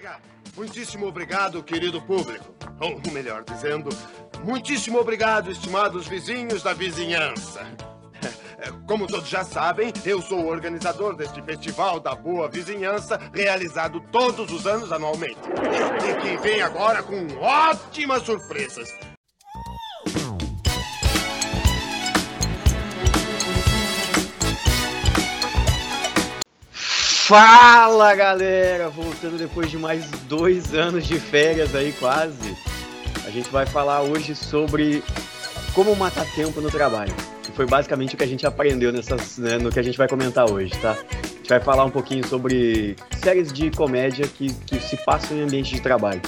obrigado. Muitíssimo obrigado, querido público. Ou melhor dizendo, muitíssimo obrigado, estimados vizinhos da vizinhança. Como todos já sabem, eu sou o organizador deste Festival da Boa Vizinhança, realizado todos os anos anualmente. E que vem agora com ótimas surpresas. Fala galera, voltando depois de mais dois anos de férias aí quase. A gente vai falar hoje sobre como matar tempo no trabalho. Que foi basicamente o que a gente aprendeu nessas, né, no que a gente vai comentar hoje, tá? A gente vai falar um pouquinho sobre séries de comédia que, que se passam em ambiente de trabalho.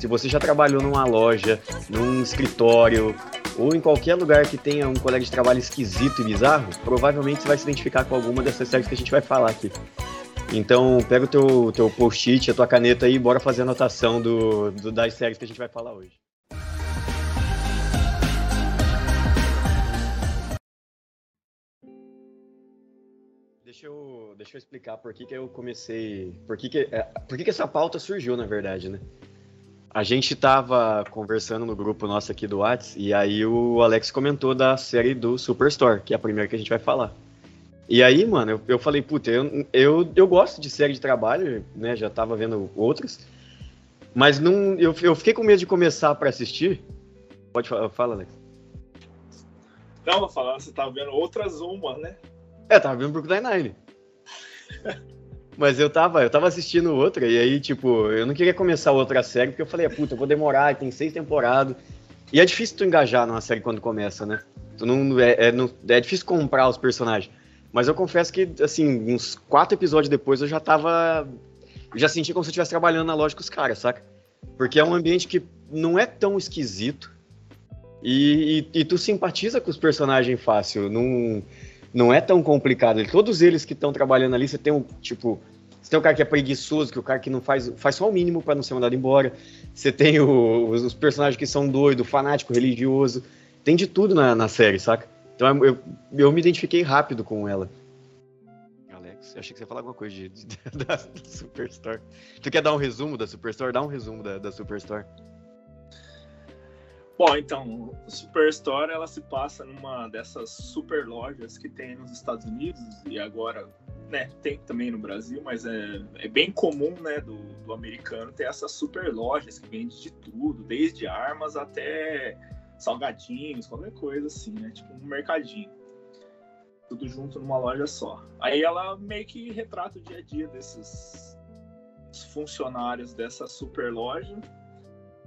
Se você já trabalhou numa loja, num escritório ou em qualquer lugar que tenha um colega de trabalho esquisito e bizarro, provavelmente você vai se identificar com alguma dessas séries que a gente vai falar aqui. Então, pega o teu, teu post-it, a tua caneta aí e bora fazer a anotação do, do, das séries que a gente vai falar hoje. Deixa eu, deixa eu explicar por que, que eu comecei. Por que, que, é, por que, que essa pauta surgiu, na verdade, né? A gente tava conversando no grupo nosso aqui do Whats e aí o Alex comentou da série do Superstore, que é a primeira que a gente vai falar. E aí, mano, eu, eu falei, puta, eu, eu, eu gosto de série de trabalho, né? Já tava vendo outros. Mas não, eu, eu fiquei com medo de começar para assistir. Pode falar, fala, Alex. Não, vou falar, você tava vendo outras uma, né? É, tava vendo Brooklyn Nine. Mas eu tava, eu tava assistindo outra, e aí, tipo, eu não queria começar outra série, porque eu falei, puta, eu vou demorar, tem seis temporadas. E é difícil tu engajar numa série quando começa, né? Tu não, é, é, não, é difícil comprar os personagens. Mas eu confesso que, assim, uns quatro episódios depois eu já tava. Já senti como se eu estivesse trabalhando na loja com os caras, saca? Porque é um ambiente que não é tão esquisito. E, e, e tu simpatiza com os personagens fácil. Não, não é tão complicado. Todos eles que estão trabalhando ali, você tem um, tipo. Você tem o cara que é preguiçoso, que é o cara que não faz, faz só o mínimo para não ser mandado embora. Você tem o, os, os, personagens que são doido, fanático, religioso. Tem de tudo na, na série, saca? Então eu, eu me identifiquei rápido com ela. Alex, eu achei que você ia falar alguma coisa de, de, da, da Superstore. Tu quer dar um resumo da Superstore? Dá um resumo da, da Superstore. Bom, então, Superstore ela se passa numa dessas super lojas que tem nos Estados Unidos e agora, né, tem também no Brasil, mas é, é bem comum, né, do, do americano ter essas super lojas que vendem de tudo, desde armas até salgadinhos, qualquer coisa assim, né? Tipo um mercadinho. Tudo junto numa loja só. Aí ela meio que retrata o dia a dia desses funcionários dessa super loja.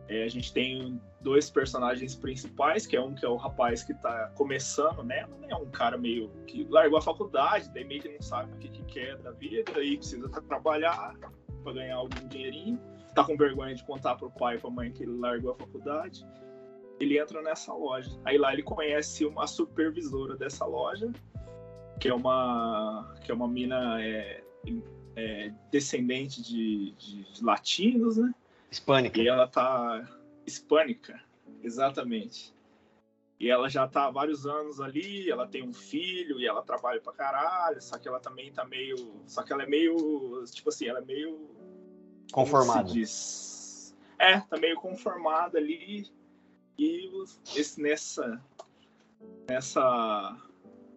É, a gente tem dois personagens principais, que é um que é o rapaz que tá começando, né? Não é um cara meio que largou a faculdade, daí meio que não sabe o que, que quer da vida, aí precisa trabalhar para ganhar algum dinheirinho. Tá com vergonha de contar pro pai e pra mãe que ele largou a faculdade ele entra nessa loja. Aí lá ele conhece uma supervisora dessa loja, que é uma que é uma mina é, é, descendente de, de, de, latinos, né? Hispânica. E ela tá hispânica, exatamente. E ela já tá há vários anos ali, ela tem um filho e ela trabalha pra caralho, só que ela também tá meio. Só que ela é meio. Tipo assim, ela é meio. Conformada. É, tá meio conformada ali esse, nessa nessa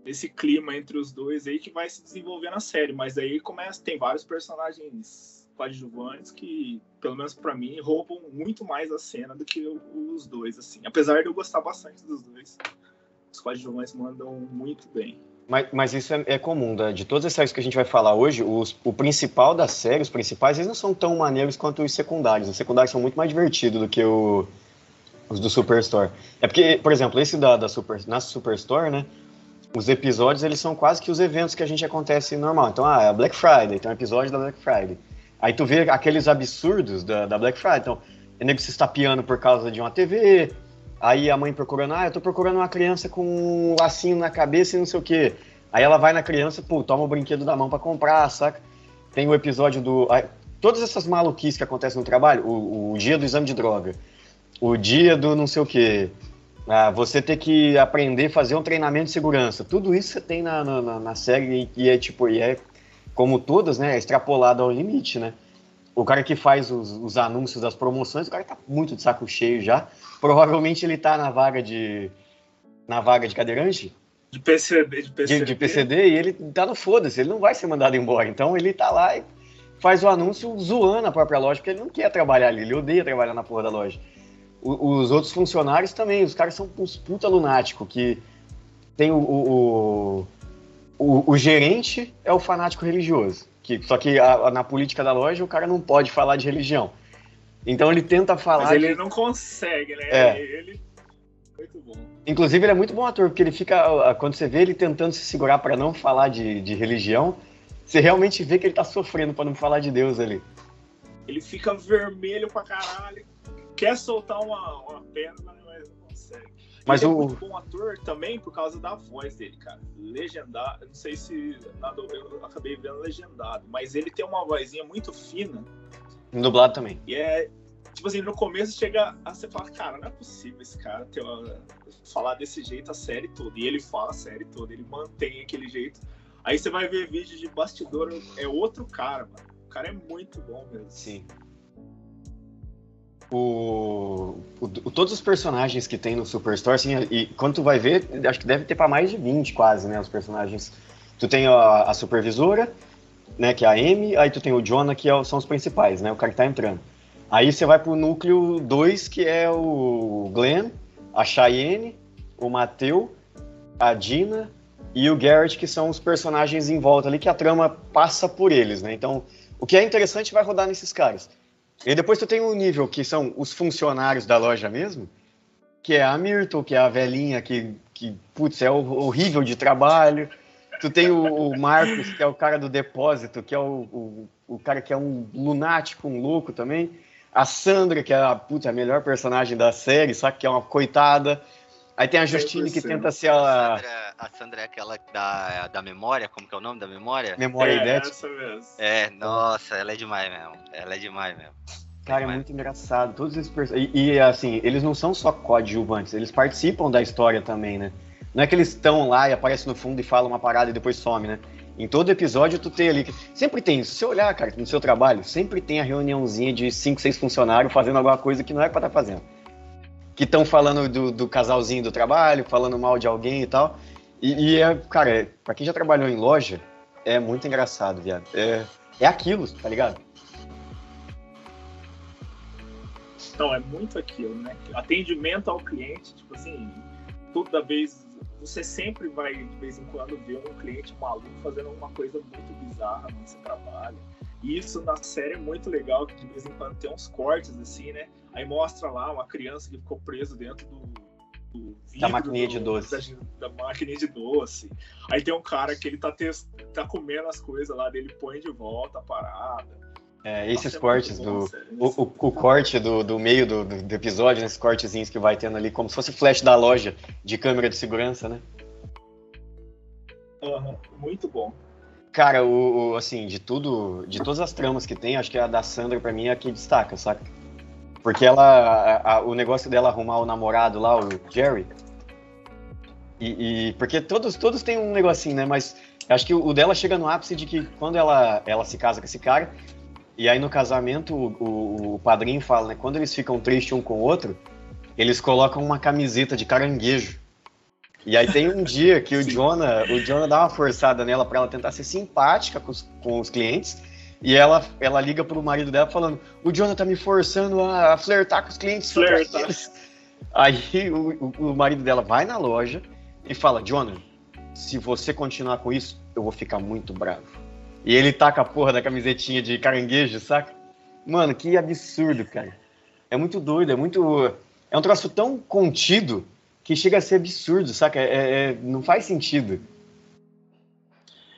esse clima entre os dois aí que vai se desenvolver na série, mas aí começa tem vários personagens coadjuvantes que, pelo menos para mim, roubam muito mais a cena do que os dois assim. Apesar de eu gostar bastante dos dois, os coadjuvantes mandam muito bem. Mas, mas isso é, é comum, né? de todas as séries que a gente vai falar hoje, os, o principal das séries, os principais, eles não são tão maneiros quanto os secundários. Os secundários são muito mais divertidos do que o, os do Superstore. É porque, por exemplo, esse da, da Super, na Superstore, né? Os episódios, eles são quase que os eventos que a gente acontece normal. Então, ah, é Black Friday, tem um episódio da Black Friday. Aí tu vê aqueles absurdos da, da Black Friday. Então, o nego se estapeando por causa de uma TV, aí a mãe procurando, ah, eu tô procurando uma criança com um lacinho na cabeça e não sei o quê. Aí ela vai na criança, pô, toma o brinquedo da mão para comprar, saca? Tem o episódio do... Todas essas maluquices que acontecem no trabalho, o, o dia do exame de droga, o dia do não sei o quê. Ah, você ter que aprender a fazer um treinamento de segurança. Tudo isso você tem na, na, na série e é tipo, e é como todas, né? É extrapolado ao limite, né? o cara que faz os, os, anúncios das promoções, o cara tá muito de saco cheio já. Provavelmente ele tá na vaga de. na vaga de cadeirante. De PCD, de PCD. De, de PCD e ele tá no foda-se, ele não vai ser mandado embora. Então ele tá lá e faz o anúncio zoando a própria loja, porque ele não quer trabalhar ali, ele odeia trabalhar na porra da loja. O, os outros funcionários também, os caras são uns puta lunático, que tem o, o, o, o gerente é o fanático religioso. Que, só que a, a, na política da loja o cara não pode falar de religião. Então ele tenta falar. Mas ele de... não consegue, né? É. Ele. Muito bom. Inclusive, ele é muito bom ator, porque ele fica. Quando você vê ele tentando se segurar para não falar de, de religião, você realmente vê que ele tá sofrendo para não falar de Deus ali. Ele fica vermelho pra caralho. Quer soltar uma, uma perna, mas não consegue. Mas ele o... é muito bom ator também por causa da voz dele, cara. Legendado, não sei se nada, eu acabei vendo legendado, mas ele tem uma vozinha muito fina. Dublado também. E é, tipo assim, no começo chega a você fala, cara, não é possível esse cara ter uma, falar desse jeito a série toda. E ele fala a série toda, ele mantém aquele jeito. Aí você vai ver vídeo de bastidor, é outro cara, mano. O cara é muito bom mesmo. Sim. O, o, todos os personagens que tem no Superstore, assim, e quando tu vai ver, acho que deve ter para mais de 20 quase, né, os personagens. Tu tem a, a, supervisora, né, que é a Amy, aí tu tem o Jonah, que é, são os principais, né, o cara que tá entrando. Aí você vai pro núcleo 2, que é o Glenn, a Cheyenne, o Mateu, a Dina e o Garrett, que são os personagens em volta ali, que a trama passa por eles, né? Então, o que é interessante vai rodar nesses caras. E depois tu tem um nível que são os funcionários da loja mesmo, que é a Myrtle, que é a velhinha que, que putz, é horrível de trabalho. Tu tem o, o Marcos, que é o cara do depósito, que é o, o, o, cara que é um lunático, um louco também. A Sandra, que é a, putz, a melhor personagem da série, sabe? Que é uma coitada. Aí tem a Justine que tenta ser a. A Sandra, é aquela da, da memória, como que é o nome da memória? Memória é, idética. Essa mesmo. É, nossa, ela é demais mesmo. Ela é demais mesmo. Cara, é muito engraçado. Todos esses personagens. E, e, assim, eles não são só coadjuvantes, eles participam da história também, né? Não é que eles estão lá e aparecem no fundo e falam uma parada e depois some, né? Em todo episódio tu tem ali. Sempre tem, se você olhar, cara, no seu trabalho, sempre tem a reuniãozinha de cinco, seis funcionários fazendo alguma coisa que não é pra estar tá fazendo que estão falando do, do, casalzinho do trabalho, falando mal de alguém e tal. E, e é, cara, é, pra quem já trabalhou em loja, é muito engraçado, viado. É, é aquilo, tá ligado? Não, é muito aquilo, né? Atendimento ao cliente, tipo assim, toda vez. Você sempre vai, de vez em quando, ver um cliente maluco fazendo uma coisa muito bizarra no seu trabalho. E isso na série é muito legal, que de vez em quando tem uns cortes, assim, né? Aí mostra lá uma criança que ficou presa dentro do, do da maquininha de doce. Da, da maquininha de doce. Aí tem um cara que ele tá, tá comendo as coisas lá, dele põe de volta a parada. É, esses Nossa, é cortes é do. O, o, o, corte do, do meio do, do, episódio, nesses cortezinhos que vai tendo ali, como se fosse flash da loja de câmera de segurança, né? Uhum, muito bom. Cara, o, o, assim, de tudo, de todas as tramas que tem, acho que a da Sandra pra mim é a que destaca, saca? Porque ela. A, a, o negócio dela arrumar o namorado lá, o Jerry. E, e, porque todos, todos têm um negocinho, né? Mas acho que o, o, dela chega no ápice de que quando ela, ela se casa com esse cara, e aí no casamento o, o, o padrinho fala, né? Quando eles ficam tristes um com o outro, eles colocam uma camiseta de caranguejo. E aí tem um dia que o Jonah, o Jonah dá uma forçada nela para ela tentar ser simpática com os, com os clientes. E ela, ela liga pro marido dela falando: O Jonah tá me forçando a flertar com os clientes. Flertar. Aí o, o, marido dela vai na loja e fala: Jonah, se você continuar com isso, eu vou ficar muito bravo. E ele taca a porra da camisetinha de caranguejo, saca? Mano, que absurdo, cara. É muito doido, é muito. É um troço tão contido que chega a ser absurdo, saca? É, é, não faz sentido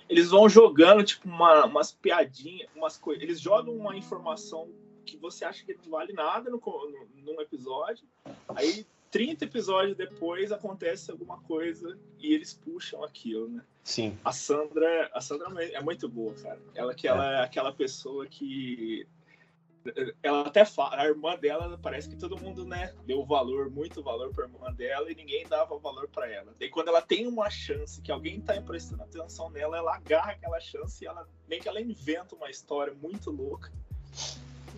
eles vão jogando, tipo, uma, umas piadinhas, umas coisas. Eles jogam uma informação que você acha que não vale nada no, no, num episódio. Aí, 30 episódios depois, acontece alguma coisa e eles puxam aquilo, né? Sim. A Sandra, a Sandra é muito boa, cara. Ela que ela é aquela pessoa que ela até fala, a irmã dela parece que todo mundo, né, deu valor, muito valor para a irmã dela e ninguém dava valor para ela. Daí quando ela tem uma chance que alguém tá prestando atenção nela, ela agarra aquela chance e ela meio que ela inventa uma história muito louca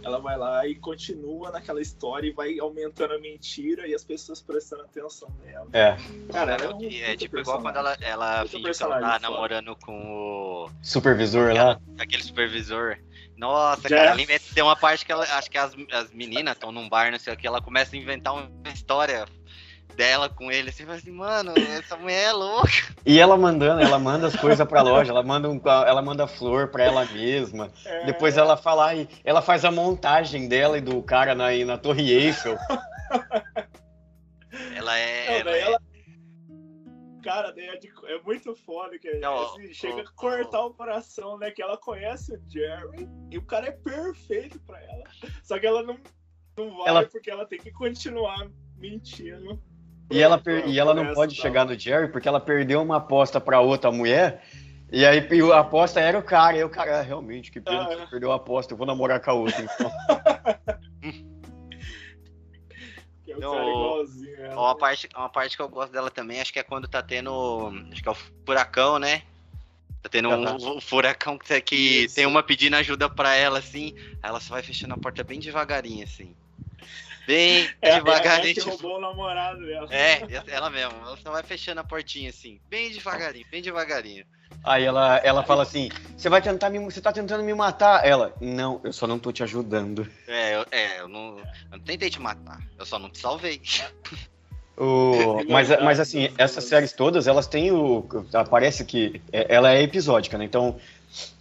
ela vai lá e continua naquela história e vai aumentando a mentira e as pessoas prestando atenção nela. É. Cara, é, ela é, um é tipo puta igual quando ela, ela finge que ela personagem tá namorando com o. Supervisor lá. aquele supervisor. Nossa, Já cara, é. ali tem uma parte que ela, acho que as, as meninas estão num bar, não sei o que, ela começa a inventar uma história dela com ele, assim, fala assim, mano, essa mulher é louca. E ela mandando, ela manda as coisas pra loja, ela manda, um, ela manda flor pra ela mesma. É, Depois ela fala, ela faz a montagem dela e do cara na, na Torre Eiffel. Ela é. Não, ela é- ela- Cara, daí é, de- é muito foda que Não, assim, chega a cortar o coração, né? Que ela conhece o Jerry e o cara é perfeito pra ela. Só que ela não, não vai Ela- porque ela tem que continuar mentindo. E ela, per- e ela não pode chegar no Jerry porque ela perdeu uma aposta pra outra mulher. E aí e a aposta era o cara. E o cara, ah, realmente, que pena que Ah. você perdeu a aposta, eu vou namorar com a outra. Então. Que é o Não, cara igualzinho. ela. Uma parte, uma parte que eu gosto dela também, acho que é quando tá tendo. Acho que é o furacão, né? Tá tendo um, um furacão que, que Isso. tem uma pedindo ajuda pra ela, assim. Aí ela só vai fechando a porta bem devagarinho, assim. Bem É, é, é devagarinho. que tipo, roubou o namorado dela. É, ela mesma. Ela só vai fechando a portinha assim, bem devagarinho, bem devagarinho. Aí ela, ela fala assim: Você vai tentar me. Você tá tentando me matar? Ela, não, eu só não tô te ajudando. É, eu, é, eu não, eu não tentei te matar, eu só não te salvei. O- mas, mas assim, essas séries todas, elas têm o. Parece que é- ela é episódica, né? Então,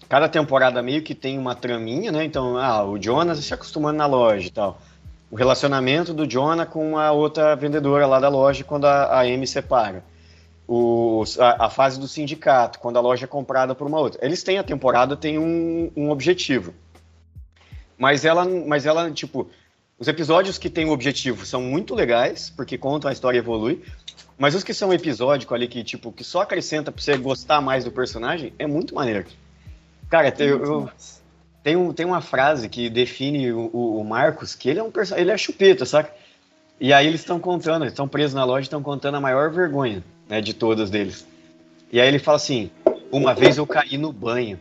cada temporada meio que tem uma traminha, né? Então, ah, o Jonas se acostumando na loja e tal. O relacionamento do Jonah com a outra vendedora lá da loja quando a, a Amy separa. A, a fase do sindicato, quando a loja é comprada por uma outra. Eles têm a temporada, tem um, um objetivo. Mas ela, mas ela, tipo, os episódios que têm o objetivo são muito legais, porque contam a história evolui. Mas os que são episódicos ali, que, tipo, que só acrescenta pra você gostar mais do personagem, é muito maneiro. Cara, tem, eu, tem, um, tem uma frase que define o, o- o Marcos, que ele é um personagem, ele é chupeta, saca? E aí eles estão contando, eles estão presos na loja e estão contando a maior vergonha, né, de todas deles. E aí ele fala assim, uma vez eu caí no banho.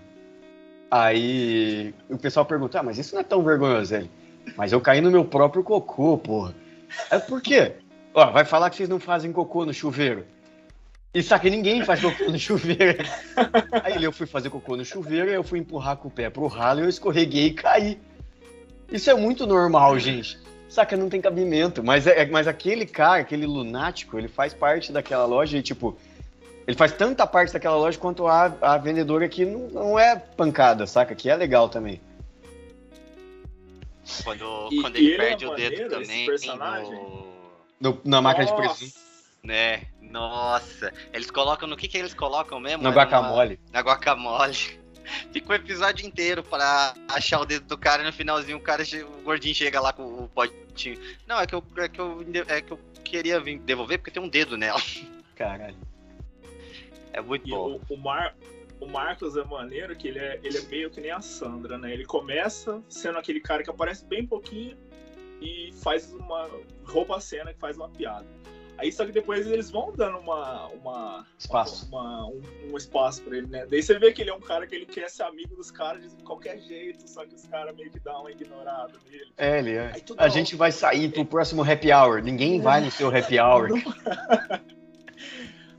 Aí o pessoal pergunta, ah, mas isso não é tão vergonhoso, ele. Mas eu caí no meu próprio cocô, porra. É por quê? Ó, vai falar que vocês não fazem cocô no chuveiro. E que ninguém faz cocô no chuveiro. Aí eu fui fazer cocô no chuveiro, eu fui empurrar com o pé pro ralo eu escorreguei e caí. Isso é muito normal, gente. Saca, não tem cabimento. Mas, é, mas aquele cara, aquele lunático, ele faz parte daquela loja e, tipo, ele faz tanta parte daquela loja quanto a, a vendedora que não, não é pancada, saca? Que é legal também. Quando, E- quando ele, ele é perde o dedo maneiro, esse também. personagem. no- No- na máquina de presunto, Né? Nossa. Eles colocam. No que que eles colocam mesmo? É numa- guacamole. Na guacamole. Fica o episódio inteiro pra achar o dedo do cara e no finalzinho o cara, o gordinho chega lá com o potinho. Não, é que eu, é que eu, é que eu queria vir devolver porque tem um dedo nela. Caralho. É muito E bom. o, o, Mar, o Marcos é maneiro que ele é, ele é meio que nem a Sandra, né? Ele começa sendo aquele cara que aparece bem pouquinho e faz uma. rouba a cena e faz uma piada. Aí só que depois eles vão dando uma. uma Espaço. uma- um, um espaço pra ele, né? Daí você vê que ele é um cara que ele quer ser amigo dos caras de qualquer jeito, só que os caras meio que dão uma ignorada nele. É, ele é. A hora- gente vai sair pro próximo happy hour. Ninguém vai no seu happy hour.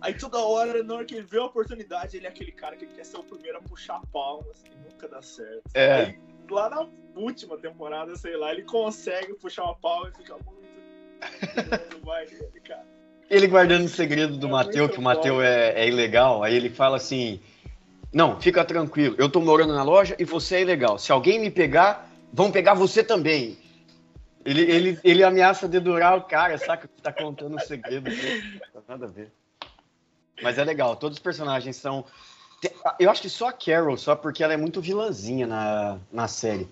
Aí toda hora, na hora que ele vê a oportunidade, ele é aquele cara que quer ser o primeiro a puxar palmas e nunca dá certo. É. Aí, lá na última temporada, sei lá, ele consegue puxar uma palma e fica muito. Cara. Ele guardando o segredo do É Mateu, muito que o Mateu bom. é, é ilegal, aí ele fala assim: Não, fica tranquilo, eu tô morando na loja e você é ilegal. Se alguém me pegar, vão pegar você também. Ele, ele, ele ameaça dedurar o cara, saca? Que tá contando o segredo. dele. Não tem Nada a ver. Mas é legal, todos os personagens são. Eu acho que só a Carol, só porque ela é muito vilãzinha na, na série.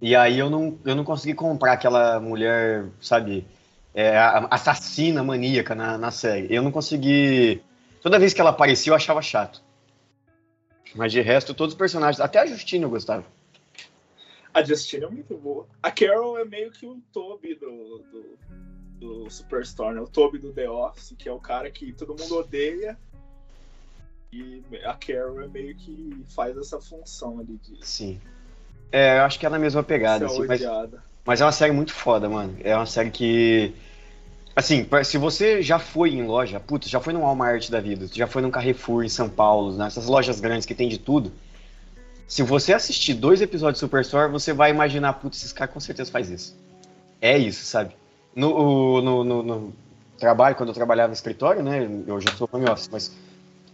E aí eu não, eu não consegui comprar aquela mulher, sabe, é, assassina maníaca na, na série. Eu não consegui. Toda vez que ela aparecia, eu achava chato. Mas de resto, todos os personagens, até a Justina eu gostava. A Justina é muito boa. A Carol é meio que o Toby do, do, do Superstore, né? O Toby do The Office, que é o cara que todo mundo odeia. E a Carol é meio que faz essa função ali de Sim. É, eu acho que é na mesma pegada, assim, mas. Mas é uma série muito foda, mano. É uma série que. Assim, se você já foi em loja, putz, já foi no Walmart da vida, já foi num Carrefour em São Paulo, nessas lojas grandes que tem de tudo. Se você assistir dois episódios de Superstore, você vai imaginar, putz, esses caras com certeza faz isso. É isso, sabe? No, no, no- no trabalho, quando eu trabalhava no escritório, né? Eu já sou home office, mas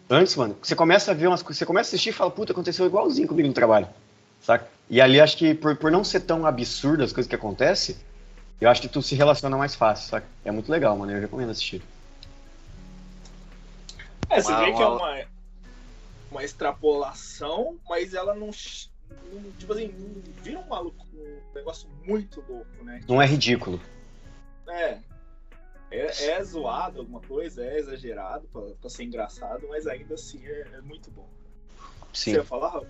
antes, mano, você começa a ver umas coisas, você começa a assistir e fala, puta, aconteceu igualzinho comigo no trabalho, saca? E ali acho que por, por não ser tão absurdo as coisas que acontecem, eu acho que tu se relaciona mais fácil, saca? É muito legal, mano, eu recomendo assistir. É, você Uma- vê que é uma- uma, extrapolação, mas ela não, Tipo assim, não vira um maluco, um negócio muito louco, né? Não é ridículo. É. É, é zoado alguma coisa, é exagerado pra, pra ser engraçado, mas ainda assim é, é muito bom. Sim. Você ia falar, Raul?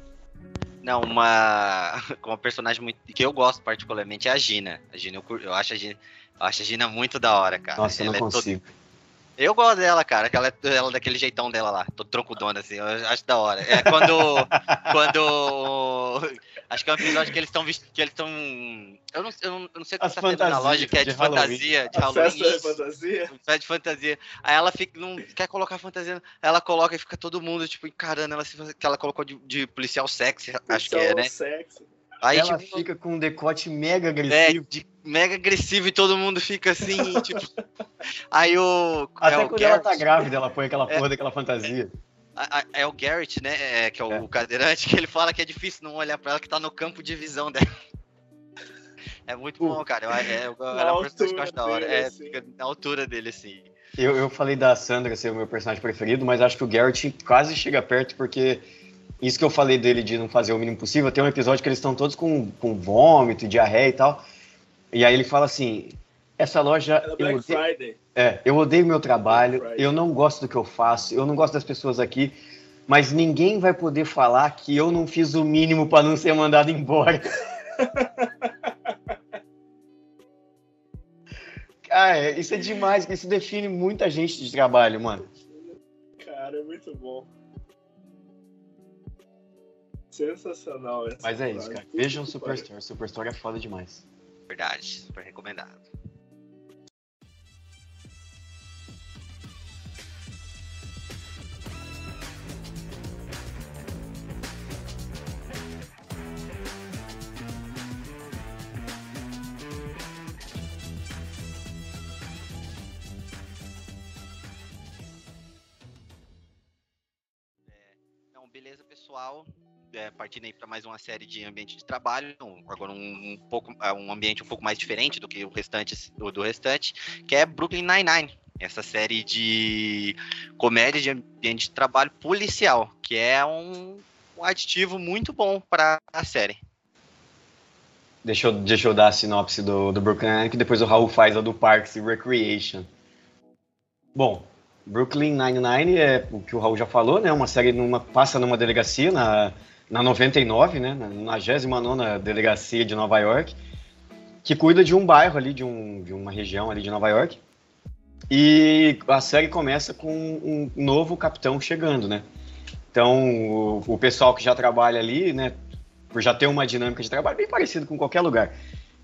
Não, uma, uma personagem muito, que eu gosto particularmente é a Gina. A Gina eu, eu acho a Gina, eu acho a Gina muito da hora, cara. Nossa, eu não Ela é consigo. Eu gosto dela, cara. que Ela, é- ela é daquele jeitão dela lá, tô troncudona assim, eu acho da hora. É quando. quando. Acho que é um episódio que eles estão que eles estão. Eu não, eu, não, eu não sei o que As tendo na fantasias loja, que é de, de fantasia, de A Halloween. festa de isso. fantasia? Festa de fantasia. Aí ela fica, não quer colocar fantasia, ela coloca e fica todo mundo, tipo, encarando ela, se- que ela colocou de, de policial sexy, acho que é, né? Sexo. Aí, Ela tipo, fica com um decote mega é, agressivo. de mega agressivo e todo mundo fica assim, tipo. Aí o. Até é o quando ela tá Garrett- grávida, ela põe aquela É. porra daquela fantasia. a- É o Garrett, né? é, que é o É. cadeirante, que ele fala que é difícil não olhar pra ela que tá no campo de visão dela. É muito bom, cara. Eu, é, eu, é um personagem que eu acho da hora. É, assim. fica na altura dele, assim. Eu, eu falei da Sandra ser o meu personagem preferido, mas acho que o Garrett quase chega perto, porque isso que eu falei dele de não fazer o mínimo possível, tem um episódio que eles estão todos com, com vômito, diarreia e tal. E aí ele fala assim: essa loja. É Eu odeio, é, eu odeio meu trabalho, Black Friday. eu não gosto do que eu faço, eu não gosto das pessoas aqui, mas ninguém vai poder falar que eu não fiz o mínimo para não ser mandado embora. Cara, isso é demais, isso define muita gente de trabalho, mano. Cara, é muito bom. Sensacional essa Mas é isso, cara. Vejam que Superstore. Superstore é foda demais. Verdade, super recomendado. Então, beleza, pessoal. É, partindo aí para mais uma série de ambiente de trabalho, agora um, um pouco é, um ambiente um pouco mais diferente do que o restante do, do restante, que é Brooklyn Nine-Nine, essa série de comédia de ambiente de trabalho policial, que é um, um aditivo muito bom para a série. Deixa eu, deixa eu dar a sinopse do, do Brooklyn Nine, que depois o Raul faz a do Parks and Recreation. Bom, Brooklyn Nine-Nine é o que o Raul já falou, né? Uma série numa, passa numa delegacia na, na 99, né? Na 99 delegacia de Nova York, que cuida de um bairro ali, de, um, de uma região ali de Nova York. E a série começa com um novo capitão chegando, né? Então, o, o pessoal que já trabalha ali, né? por já ter uma dinâmica de trabalho bem parecida com qualquer lugar.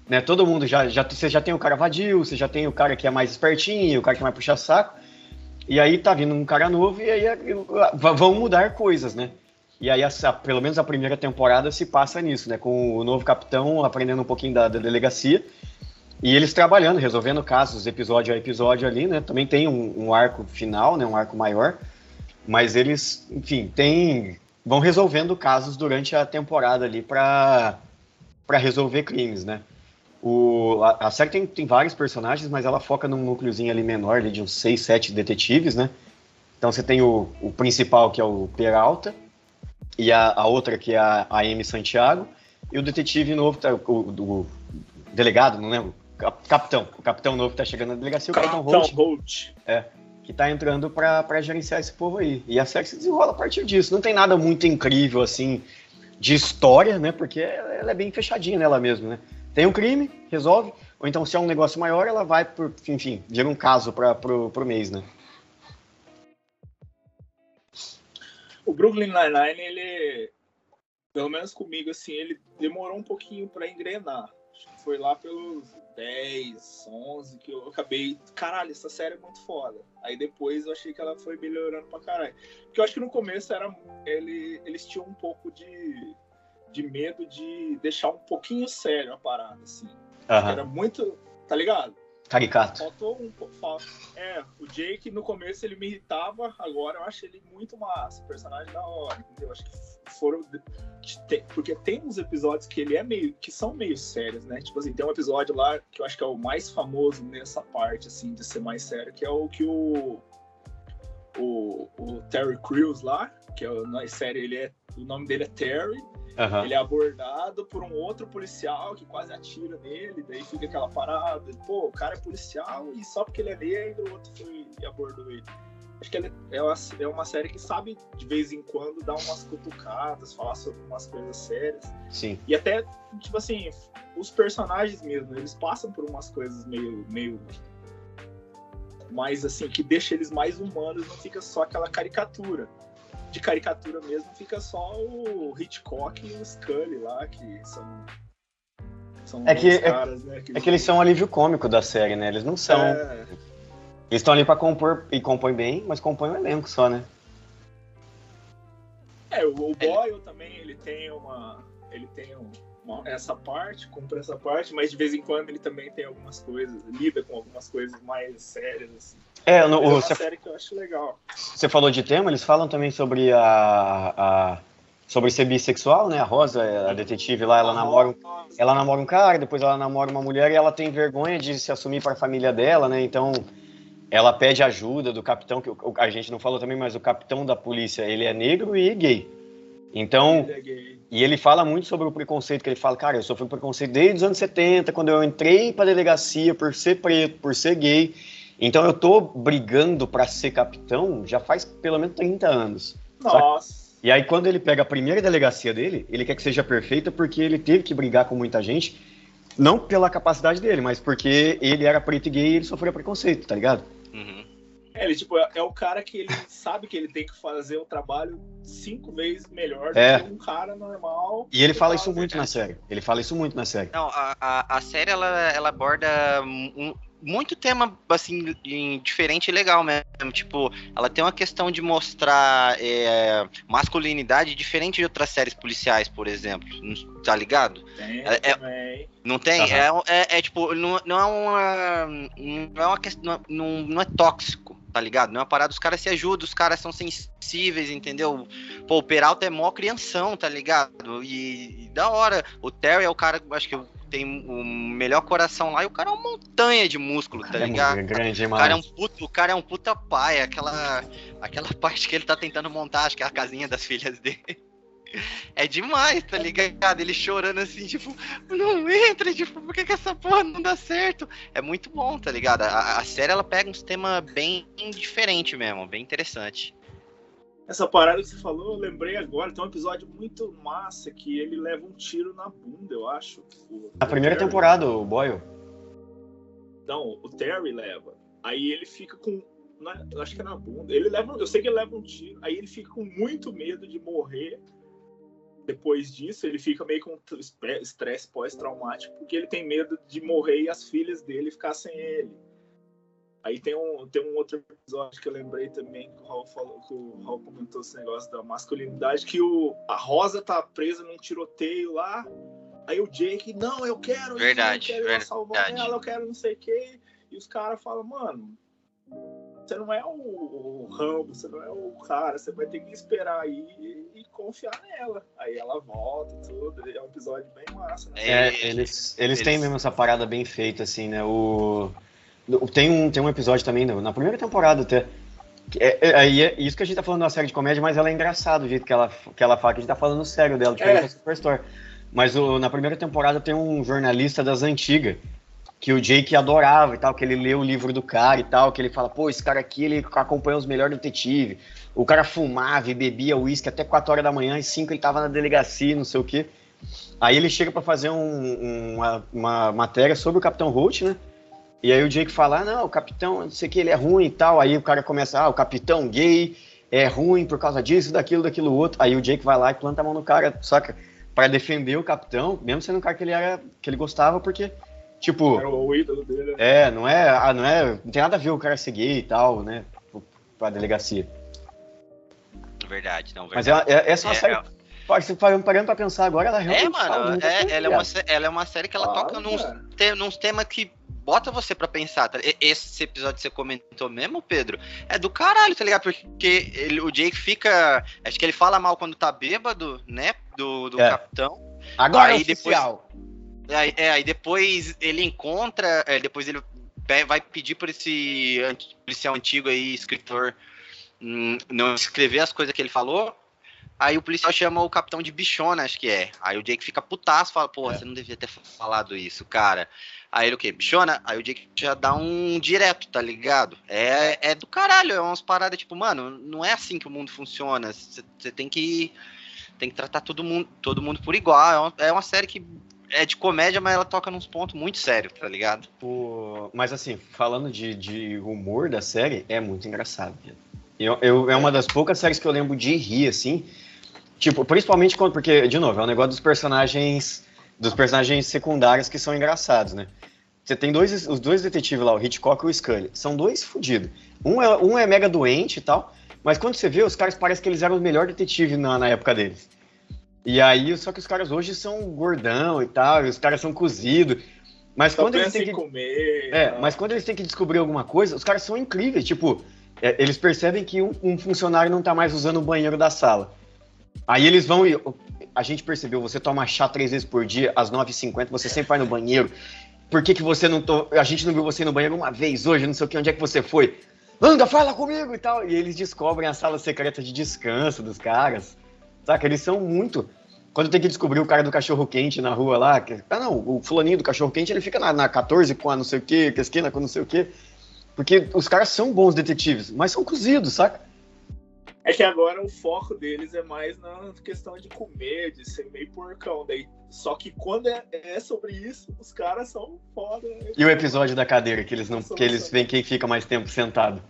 Né? Todo mundo já, já, você já tem o cara vadio, você já tem o cara que é mais espertinho, o cara que vai puxar saco, e aí tá vindo um cara novo e aí vão mudar coisas, né? E aí, essa, pelo menos a primeira temporada se passa nisso, né? Com o novo capitão aprendendo um pouquinho da, da delegacia e eles trabalhando, resolvendo casos, episódio a episódio ali, né? Também tem um, um arco final, né? Um arco maior, mas eles, enfim, tem vão resolvendo casos durante a temporada ali para para resolver crimes, né? O, a, a série tem, tem vários personagens, mas ela foca num núcleozinho ali menor, ali de uns seis, sete detetives, né? Então você tem o, o principal, que é o Peralta, e a, a outra, que é a, a Amy Santiago, e o detetive novo, tá, o, delegado, não lembro, cap- capitão. O capitão novo que tá chegando na delegacia, o capitão Capitão Holt, Holt. que tá entrando pra gerenciar esse povo aí. E a série se desenrola a partir disso. Não tem nada muito incrível, assim, de história, né? Porque ela é bem fechadinha nela mesmo, né? Tem um crime, resolve. Ou então, se é um negócio maior, ela vai, por, enfim, vira um caso pra, pro, pro mês, né? O Brooklyn Nine-Nine, ele, pelo menos comigo, assim, ele demorou um pouquinho para engrenar. Acho que foi lá pelos 10, 11 que eu acabei. Caralho, essa série é muito foda. Aí depois eu achei que ela foi melhorando pra caralho. Porque eu acho que no começo era, ele, eles tinham um pouco de, de medo de deixar um pouquinho sério a parada, assim. Aham. Era muito. Tá ligado? Caricato. Faltou um É, o Jake no começo ele me irritava, agora eu acho ele muito massa, personagem da hora, entendeu? Acho que foram. Porque tem uns episódios que ele é meio. que são meio sérios, né? Tipo assim, tem um episódio lá que eu acho que é o mais famoso nessa parte, assim, de ser mais sério, que é o que o. O, o Terry Crews lá, que é, na série ele é. O nome dele é Terry, Aham. ele é abordado por um outro policial que quase atira nele, daí fica aquela parada. Pô, o cara é policial e só porque ele é negro, o outro foi e abordou ele. Acho que ele é uma, é uma série que sabe, de vez em quando, dar umas cutucadas, falar sobre umas coisas sérias. Sim. E até, tipo assim, os personagens mesmo, eles passam por umas coisas meio. meio mais assim, que deixa eles mais humanos, não fica só aquela caricatura. De caricatura mesmo fica só o Hitchcock e o Scully lá, que são. São É que- os é- caras, né? É que eles são o alívio cômico da série, né? Eles não são. É, Eles estão ali pra compor e compõem bem, mas compõem um elenco só, né? é, o, o Boyle também, ele tem uma. Ele tem um- uma- essa parte, cumpre essa parte, mas de vez em quando ele também tem algumas coisas, lida com algumas coisas mais sérias, assim. É, no- é o- você série que eu acho legal. Você falou de tema, eles falam também sobre a, a- sobre ser bissexual, né? A Rosa, a detetive lá, ela namora, um- ela namora um cara, depois ela namora uma mulher e ela tem vergonha de se assumir para a família dela, né? Então ela pede ajuda do capitão, que a gente não falou também, mas o capitão da polícia, ele é negro e gay. Então, Ele é gay. e ele fala muito sobre o preconceito, que ele fala, cara, eu sofri preconceito desde os anos 70, quando eu entrei pra delegacia por ser preto, por ser gay. Então eu tô brigando pra ser capitão já faz pelo menos 30 anos. Nossa. E aí quando ele pega a primeira delegacia dele, ele quer que seja perfeita porque ele teve que brigar com muita gente, não pela capacidade dele, mas porque ele era preto e gay e ele sofreu preconceito, tá ligado? Uhum. É, ele, tipo, é, é o cara que ele sabe que ele tem que fazer o trabalho cinco vezes melhor É. do que um cara normal. E ele fala isso muito na série. Ele fala isso muito na série. Não, a, a, a série ela, ela aborda um- muito tema assim diferente e legal mesmo. Tipo, ela tem uma questão de mostrar é, masculinidade diferente de outras séries policiais, por exemplo. Tá ligado? Tem É- é-. Não tem? Aham. É, é, é, tipo, não, não é uma. Não é uma questão. Não, não é tóxico, tá ligado? Não é uma parada, os caras se ajudam, os caras são sensíveis, entendeu? Pô, o Peralta é mó crianção, tá ligado? E, e da hora. O Terry é o cara, acho que tem o melhor coração lá, e o cara é uma montanha de músculo, tá é ligado? muito grande, O cara, é um puto, o cara é um puta pai, aquela, aquela parte que ele tá tentando montar, acho que é a casinha das filhas dele. É demais, tá ligado? Ele chorando assim, tipo, não entra, tipo, por que, que essa porra não dá certo? É muito bom, tá ligado? A, a série ela pega uns temas bem diferentes mesmo, bem interessante. Essa parada que você falou, eu lembrei agora. Tem um episódio muito massa que ele leva um tiro na bunda, eu acho. O- Na primeira Terry. temporada, o Boyle. Não, o Terry leva. Aí ele fica com. na- acho que é na bunda. Ele leva. Eu sei que ele leva um tiro. Aí ele fica com muito medo de morrer. Depois disso, ele fica meio com estresse pós-traumático, porque ele tem medo de morrer e as filhas dele ficar sem ele. Aí tem um, tem um outro episódio que eu lembrei também que o Raul falou, que o Raul comentou esse negócio da masculinidade, que o, a Rosa tá presa num tiroteio lá. Aí o Jake, não, eu quero Verdade, eu quero verdade. salvar ela, eu quero não sei o quê. E os caras falam, mano, você não é o, o Rambo, você não é o cara, você vai ter que esperar aí e, e confiar nela. Aí ela volta e tudo, e é um episódio bem massa, né? É, É, eles, eles têm eles- mesmo essa parada bem feita, assim, né? O- tem, um, tem um episódio também, na na primeira temporada até. É, é, é isso que a gente tá falando da série de comédia, mas ela é engraçada, o jeito que ela, que ela fala, que a gente tá falando sério dela, diferente É. da Superstore. Mas o- na primeira temporada tem um jornalista das antigas, que o Jake adorava e tal, que ele lê o livro do cara e tal, que ele fala, pô, esse cara aqui, ele acompanha os melhores detetives. O cara fumava e bebia uísque até 4 horas da manhã, e 5 ele tava na delegacia, não sei o quê. Aí ele chega pra fazer um- um- uma, uma matéria sobre o Capitão Holt, né? E aí o Jake fala, ah, não, o Capitão, não sei o que, ele é ruim e tal. Aí o cara começa, ah, o Capitão gay, é ruim por causa disso, daquilo, daquilo outro. Aí o Jake vai lá e planta a mão no cara, saca? Pra defender o capitão, mesmo sendo um cara que ele era, que ele gostava, porque, tipo. Era o ídolo dele. É, não é, ah, não é. Não tem nada a ver o cara ser gay e tal, né? Pra delegacia. Verdade, não, Mas verdade. é, é, essa é uma É, série. é- Você parando pra pensar agora, ela É, realmente fala mano, é, coisa, ela, é uma, ela é uma série que ela toca nos, te, nos temas que bota você pra pensar. Tá? Esse episódio que você comentou mesmo, Pedro, é do caralho, tá ligado? Porque ele- o Jake fica. Acho que ele fala mal quando tá bêbado, né? Do, do É. capitão. Agora é Aí depois- oficial. Aí, é, aí depois ele encontra. é, depois ele vai pedir por esse policial antigo aí, escritor, hum, não escrever as coisas que ele falou. Aí o policial chama o capitão de bichona, acho que é. Aí o Jake fica putaço, fala, porra, É. você não devia ter falado isso, cara. Aí ele o quê? Bichona? Aí o Jake já dá um direto, tá ligado? É, é do caralho, é umas paradas tipo, mano, não é assim que o mundo funciona. Você tem que tem que tratar todo mundo, todo mundo por igual. É uma, é uma série que é de comédia, mas ela toca nos pontos muito sérios, tá ligado? O- Mas assim, falando de, de humor da série, é muito engraçado. Eu, eu- é uma das poucas séries que eu lembro de rir, assim. Tipo, principalmente quando. Porque, de novo, é um negócio dos personagens. Dos personagens secundários que são engraçados, né? Você tem dois, os dois detetives lá, o Hitchcock e o Scully. São dois fodidos. Um é, um é mega doente e tal, mas quando você vê, os caras parecem que eles eram os melhores detetives na, na época deles. E aí, só que os caras hoje são gordão e tal, e os caras são cozidos. Mas Só quando eles têm que comer. é, tá? mas quando eles têm que descobrir alguma coisa, os caras são incríveis. Tipo, é, eles percebem que um, um funcionário não tá mais usando o banheiro da sala. Aí eles vão e. A gente percebeu, você toma chá três vezes por dia, às 9h50, você sempre vai no banheiro. Por que, que você não. To... A gente não viu você no banheiro uma vez hoje, não sei o que, onde é que você foi? Anda, fala comigo e tal. E eles descobrem a sala secreta de descanso dos caras. Saca? Eles são muito. Quando tem que descobrir o cara do cachorro quente na rua lá, que, ah não, o fulaninho do cachorro quente ele fica na, na 14 com a não sei o que, a esquina com não sei o que. Porque os caras são bons detetives, mas são cozidos, saca? É que agora o foco deles é mais na questão de comer, de ser meio porcão. Daí, só que quando é, é sobre isso, os caras são foda. né? E o episódio da cadeira, que eles não. que eles veem quem fica mais tempo sentado.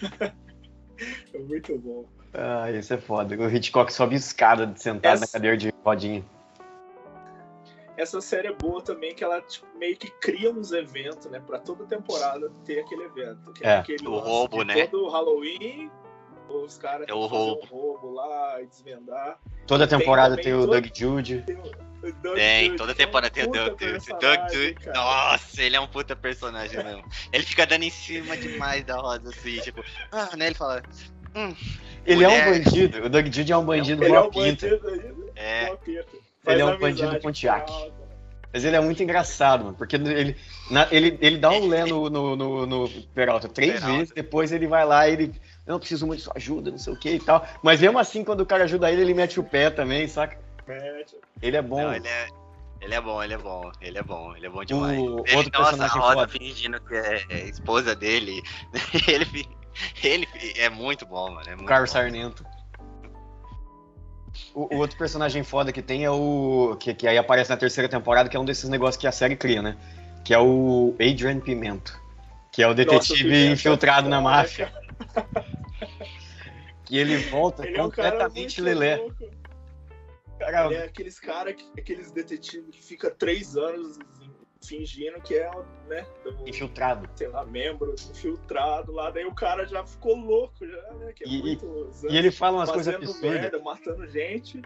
É muito bom. Ah, isso é foda. O Hitchcock sobe escada de sentado Essa- na cadeira de rodinha. Essa série é boa também, que ela tipo, meio que cria uns eventos, né? Pra toda temporada ter aquele evento. Que É. aquele O roubo, né? Todo Halloween, os caras É o roubo. um roubo lá e desvendar. Toda Tem temporada tem o Doug Jude. Tem, Doug Tem, toda é temporada tem o Doug personagem, Doug. Nossa, ele é um puta personagem mesmo. Ele fica dando em cima demais da roda, assim, tipo, ah, né? Ele fala, hum, Ele é um Mulher. bandido. O Doug Jude é um bandido Ele é um pinta. bandido é. Ele é um bandido com Pontiac. ela, cara. Mas ele é muito engraçado, mano. Porque ele, na- ele, ele dá um lé no, no, no, no Peralta três Peralta. vezes, depois ele vai lá e ele. Eu não preciso muito de sua ajuda, não sei o que e tal. Mas mesmo assim, quando o cara ajuda ele, ele mete o pé também, saca? Ele é bom. Não, ele é. Ele é bom, ele é bom, ele é bom, ele é bom demais. O ele, outro nossa, personagem a Rosa foda. fingindo que é, é esposa dele. ele, ele é muito bom, mano. É O muito Carlos bom. Sarnento. O, o outro personagem foda que tem é o. Que, que aí aparece na terceira temporada, que é um desses negócios que a série cria, né? Que é o Adrian Pimento. Que é o detetive é infiltrado na máfia. Que ele volta Ele é um completamente lelé. louco. Cara, Ele é aqueles cara, que- aqueles detetives que fica três anos fingindo que é, né, do- infiltrado. sei lá, membro infiltrado lá, daí o cara já ficou louco, já, né? Que é E- muitos E ele fala umas coisas absurdas. merda, matando gente.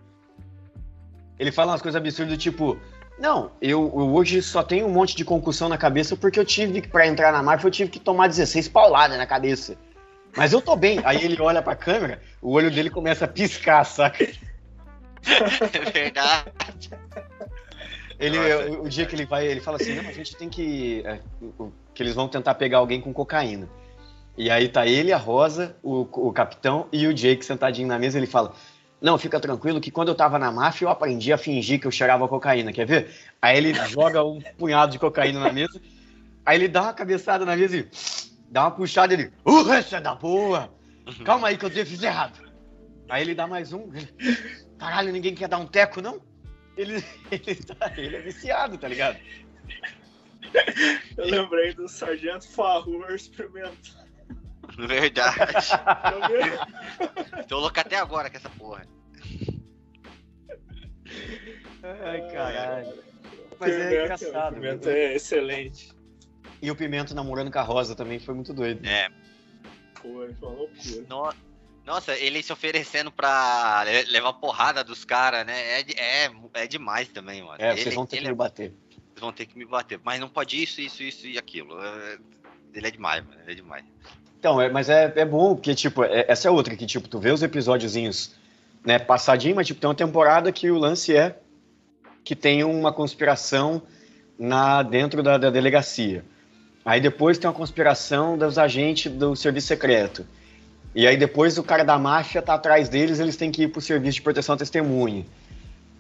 Ele fala umas coisas absurdas, tipo, não, eu, eu hoje só tenho um monte de concussão na cabeça porque eu tive que, pra entrar na máfia, eu tive que tomar 16 pauladas na cabeça. Mas eu tô bem. Aí ele olha pra câmera, o olho dele começa a piscar, saca? É verdade. Ele, Nossa, o, o dia que ele vai, ele fala assim, não, a gente tem que. é, que eles vão tentar pegar alguém com cocaína. E aí tá ele, a Rosa, o, o capitão e o Jake sentadinho na mesa, ele fala. Não, fica tranquilo que quando eu tava na máfia eu aprendi a fingir que eu cheirava cocaína, quer ver? Aí ele joga um punhado de cocaína na mesa, aí ele dá uma cabeçada na mesa e dá uma puxada e ele. Uh, essa é da boa! Calma aí que eu fiz errado. Aí ele dá mais um. Caralho, ninguém quer dar um teco, não? Ele, ele, tá- ele é viciado, tá ligado? Eu lembrei do Sargento Farrur experimentando. Verdade. Vi- Tô louco até agora com essa porra. Ai, caralho. Mas é engraçado. Pimenta é excelente. E o Pimento namorando com a Rosa também foi muito doido. É. Foi, foi uma loucura. No- Nossa, ele se oferecendo pra le- levar porrada dos caras, né? É, é, é demais também, mano. É, Ele- vocês vão ter que me é- bater. Vocês vão ter que me bater. Mas não pode isso, isso, isso e aquilo. É, Ele é demais, mano. Ele é demais. Então, é, mas é, é bom, porque, tipo, é- essa é outra que, tipo, tu vê os episódiozinhos, né, passadinho, mas, tipo, tem uma temporada que o lance é que tem uma conspiração na, dentro da, da delegacia. Aí depois tem uma conspiração dos agentes do serviço secreto. E aí depois o cara da máfia tá atrás deles, eles têm que ir pro serviço de proteção à testemunha.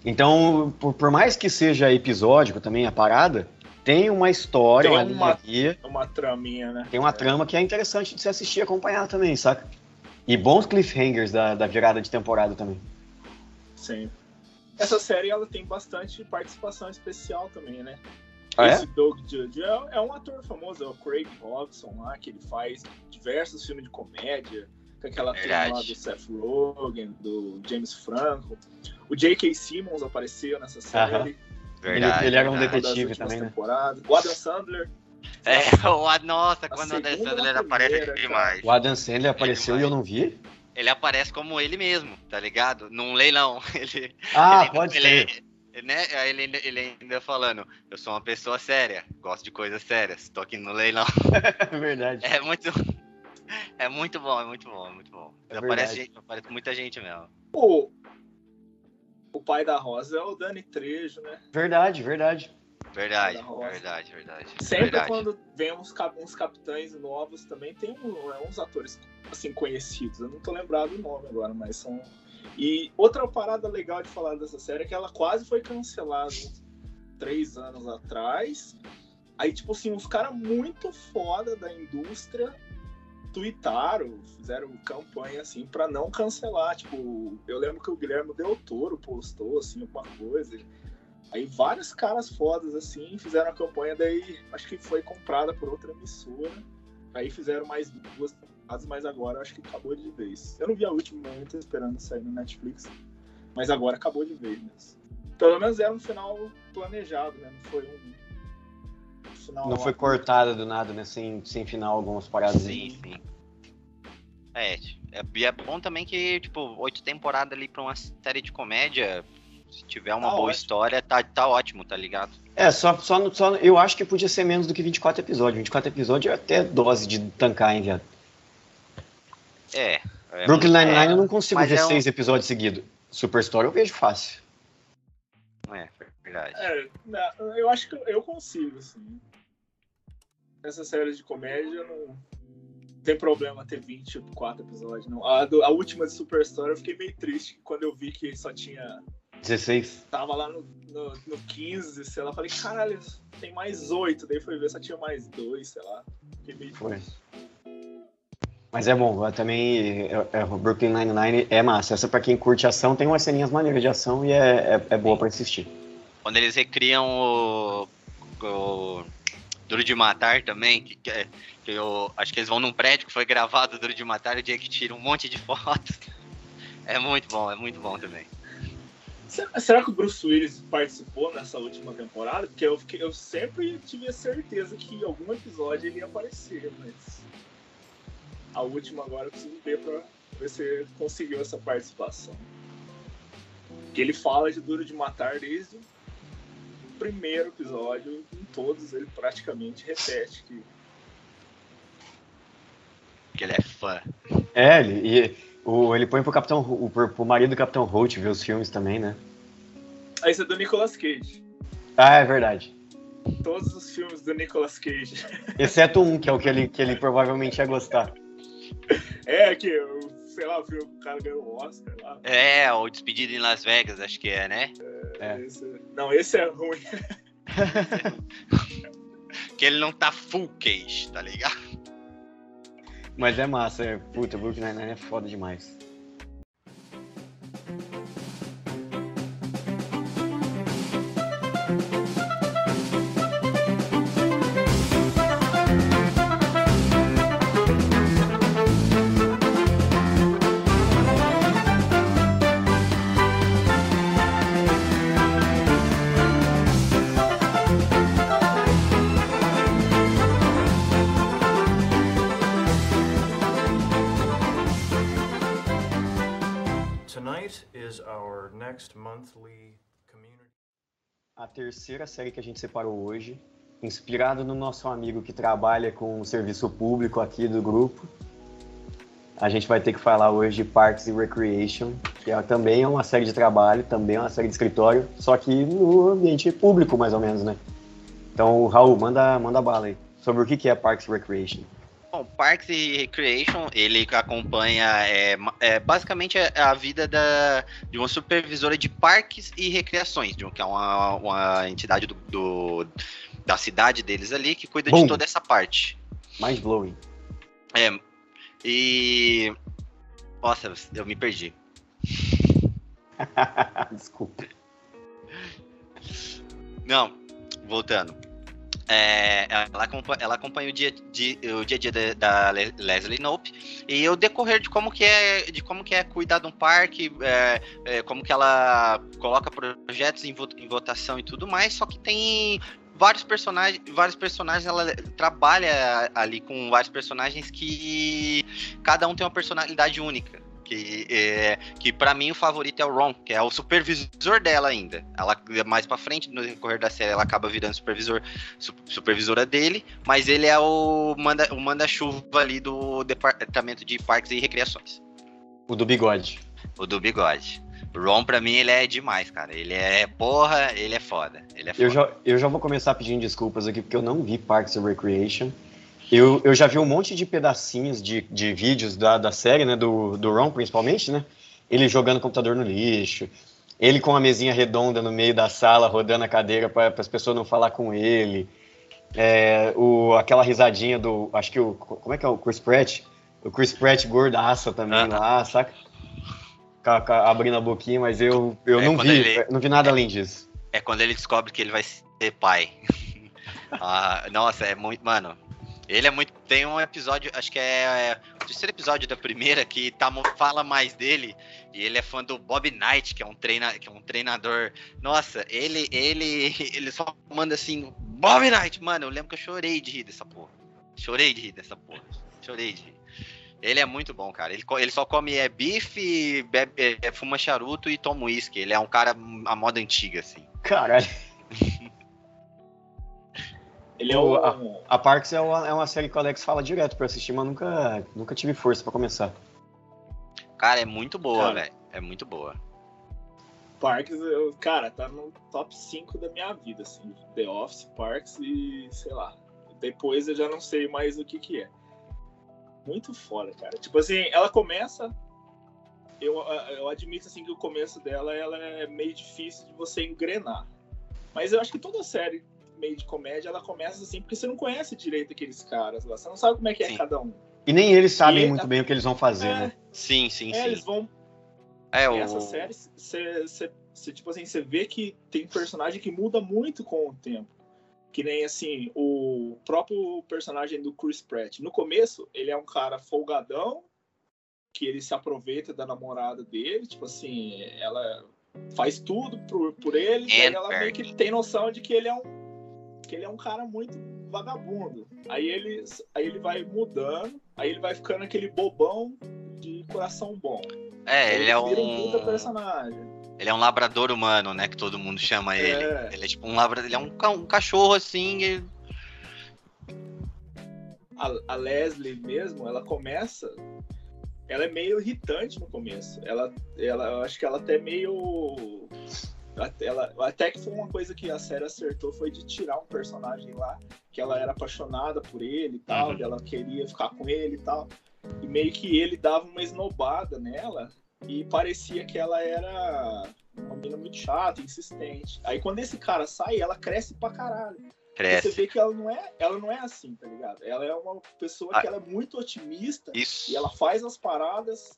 Então, por, por mais que seja episódico também a parada, tem uma história, Tem uma uma- linha É uma traminha, né? tem uma trama que é interessante de se assistir e acompanhar também, saca? E bons cliffhangers da, da virada de temporada também. Sim. Essa série ela tem bastante participação especial também, né? Ah, é? Esse Doug Judge é, é um ator famoso, é o Craig Robson lá, que ele faz diversos filmes de comédia, com aquela turma lá do Seth Rogen, do James Franco. O J.K. Simmons apareceu nessa série. Aham. Verdade. ele era um verdade. detetive também, né? O Adam Sandler. É, o, nossa, A quando o Adam Sandler aparece primeira, demais. O Adam Sandler apareceu e eu não vi? Ele aparece como ele mesmo, tá ligado? Num leilão. Ele, Ah, ele, pode ele, ser. Né? Aí ele, ainda- ele ainda falando, eu sou uma pessoa séria, gosto de coisas sérias, tô aqui no leilão. É verdade. É muito. É muito bom, é muito bom, é muito bom. É aparece, gente, aparece muita gente mesmo. O, o pai da Rosa é o Dani Trejo, né? Verdade, verdade. Verdade, verdade, verdade. Sempre verdade. quando vem uns, uns capitães novos também, tem é, uns atores assim conhecidos. Eu não tô lembrado o nome agora, mas são. E outra parada legal de falar dessa série é que ela quase foi cancelada três anos atrás. Aí, tipo assim, uns caras muito foda da indústria tuitaram, fizeram campanha assim pra não cancelar. Tipo, eu lembro que o Guilherme Del Toro postou assim alguma coisa. Aí vários caras fodas assim fizeram a campanha, daí acho que foi comprada por outra emissora. Aí fizeram mais duas mas agora acho que acabou de vez. Eu não vi a última, eu tô esperando sair no Netflix. Mas agora acabou de vez mesmo. Pelo menos era um final planejado, né? Não foi um final. Não foi cortada do nada, né? Sem, sem final, algumas paradas. Sim, sim. É, é, e é bom também que, tipo, oito temporadas ali pra uma série de comédia, se tiver uma Tá boa ótimo. história, tá, tá ótimo, tá ligado? É, só, só, só, eu acho que podia ser menos do que 24 episódios. 24 episódios é até dose de tancar, hein, viado? É. é Brooklyn Nine-Nine eu não consigo ver é um- seis episódios seguidos. Superstore eu vejo fácil. É, verdade. É, eu acho que eu consigo, assim. Essa série de comédia não tem problema ter 24 episódios, não. A, do- a última de Superstore eu fiquei meio triste quando eu vi que só tinha. 16. Tava lá no, no, no 15, sei lá. Falei, caralho, tem mais 8. Daí foi ver, só tinha mais 2, sei lá. Fiquei meio Foi. Mas é bom, eu também. é- é, o Brooklyn Nine-Nine é massa. Essa pra quem curte ação, tem umas ceninhas maneiras de ação e é, é, é boa pra assistir. Quando eles recriam o, o Duro de Matar também, que, que, é- que eu acho que eles vão num prédio que foi gravado o Duro de Matar, o dia que tira um monte de fotos. É muito bom, é muito bom também. Será, que o Bruce Willis participou nessa última temporada? Porque eu, eu sempre tive a certeza que em algum episódio ele ia aparecer, mas. A última agora eu preciso ver pra ver se ele conseguiu essa participação. Que ele fala de Duro de Matar desde o primeiro episódio, em todos ele praticamente repete que Porque ele é fã. É, ele, e o, ele põe pro Capitão o, pro, pro marido do Capitão Holt ver os filmes também, né? Ah, esse é do Nicolas Cage. Ah, é verdade. Todos os filmes do Nicolas Cage. Exceto um, que é o que ele, que ele provavelmente ia gostar. É, que, sei lá, o filme que o cara ganhou o Oscar lá. É, o Despedido em Las Vegas, acho que é, né? É. Esse- não, esse é ruim. Que ele não tá full cage, tá ligado? Mas é massa, é, puta, Brooklyn Nine-Nine é foda demais. Terceira série que a gente separou hoje, inspirado no nosso amigo que trabalha com o serviço público aqui do grupo. A gente vai ter que falar hoje de Parks and Recreation, que é, também é uma série de trabalho, também é uma série de escritório, só que no ambiente público, mais ou menos, né? Então, Raul, manda, manda bala aí. Sobre o que é Parks and Recreation. Bom, Parks and Recreation, ele acompanha é, é, basicamente a vida da, de uma supervisora de parques e recreações, de, que é uma, uma entidade do, do, da cidade deles ali que cuida Bom. de toda essa parte. Mais blowing. É. E. Nossa, eu me perdi. Desculpa. Não, voltando. É, ela, ela acompanha o dia, de, o dia a dia da, da, Leslie Knope e o decorrer de como que é de como que é cuidar de um parque, é, é, como que ela coloca projetos em, em, votação e tudo mais, só que tem vários personagens, vários personagens, ela trabalha ali com vários personagens que cada um tem uma personalidade única. Que, é, que para mim o favorito é o Ron, que é o supervisor dela ainda. Ela mais para frente no decorrer da série ela acaba virando supervisor, supervisora dele, mas ele é o manda o manda-chuva ali do departamento de parques e recreações. O do bigode. O do bigode. Ron, pra mim, ele é demais, cara. Ele é porra, ele é foda. Ele é foda. Eu, já, eu já vou começar pedindo desculpas aqui, porque eu não vi Parks and Recreation. Eu, eu já vi um monte de pedacinhos de, de vídeos da, da série, né? Do, do Ron, principalmente, né? Ele jogando o computador no lixo. Ele com a mesinha redonda no meio da sala, rodando a cadeira para as pessoas não falar com ele. É, o, aquela risadinha do. Acho que o. Como é que é o Chris Pratt? O Chris Pratt gordaça também lá, saca? abrindo a boquinha, mas eu, eu é não vi. Ele, não vi nada é, além disso. É quando ele descobre que ele vai ser pai. ah, nossa, é muito. Mano, ele é muito. Tem um episódio, acho que é, é, o terceiro episódio da primeira, que tá, fala mais dele. E ele é fã do Bob Knight, que é um, treina, que é um treinador. Nossa, ele, ele, ele só manda assim, Bob Knight, mano. Eu lembro que eu chorei de rir dessa porra. Chorei de rir dessa porra. Chorei de rir. Ele é muito bom, cara. Ele, ele só come é, bife, bebe, é, fuma charuto e toma uísque. Ele é um cara a moda antiga, assim. Caralho. Ele é o... a, a Parks é uma, é uma série que o Alex fala direto pra assistir, mas nunca, nunca tive força pra começar. Cara, é muito boa, velho. É muito boa. Parks, eu, cara, tá no top 5 da minha vida, assim. The Office, Parks e, sei lá. Depois eu já não sei mais o que que é. Muito foda, cara. Tipo assim, ela começa... Eu, eu admito, assim, que o começo dela ela é meio difícil de você engrenar. Mas eu acho que toda série meio de comédia, ela começa assim, porque você não conhece direito aqueles caras lá. Você não sabe como é que é sim. é cada um. E nem eles sabem e muito a... bem o que eles vão fazer, é, né? Sim, sim, é, sim. Eles vão. É, o... Essa série, você, tipo assim, você vê que tem personagem que muda muito com o tempo. Que nem assim, o próprio personagem do Chris Pratt. No começo, ele é um cara folgadão, que ele se aproveita da namorada dele, tipo assim, ela faz tudo por, por ele, e ela meio que tem noção de que ele é um ele é um cara muito vagabundo. Aí ele, aí ele vai mudando, aí ele vai ficando aquele bobão de coração bom. É, ele, ele é um. Personagem. Ele é um labrador humano, né? Que todo mundo chama ele. É. Ele é tipo um labrador. Ele é um, um cachorro assim. A, a Leslie mesmo, ela começa ela é meio irritante no começo. Ela, ela, eu acho que ela até meio ela, até que foi uma coisa que a série acertou foi de tirar um personagem lá que ela era apaixonada por ele e tal, uhum. ela queria ficar com ele e tal. E meio que ele dava uma esnobada nela e parecia que ela era uma menina muito chata, insistente. Aí quando esse cara sai, ela cresce pra caralho. Cresce. Você vê que ela não é, ela não é assim, tá ligado? Ela é uma pessoa ah, que ela é muito otimista isso. e ela faz as paradas.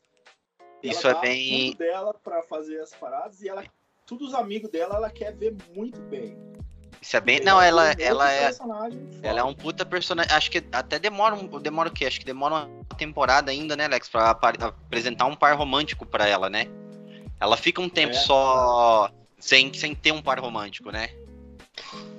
Isso é bem dela para fazer as paradas e ela todos os amigos dela ela quer ver muito bem. Isso é bem. Não, ela, ela é. Ela é um puta personagem. Acho que até demora um. Demora o quê? Acho que demora uma temporada ainda, né, Alex? Pra apresentar um par romântico pra ela, né? Ela fica um tempo é. só sem, sem ter um par romântico, né?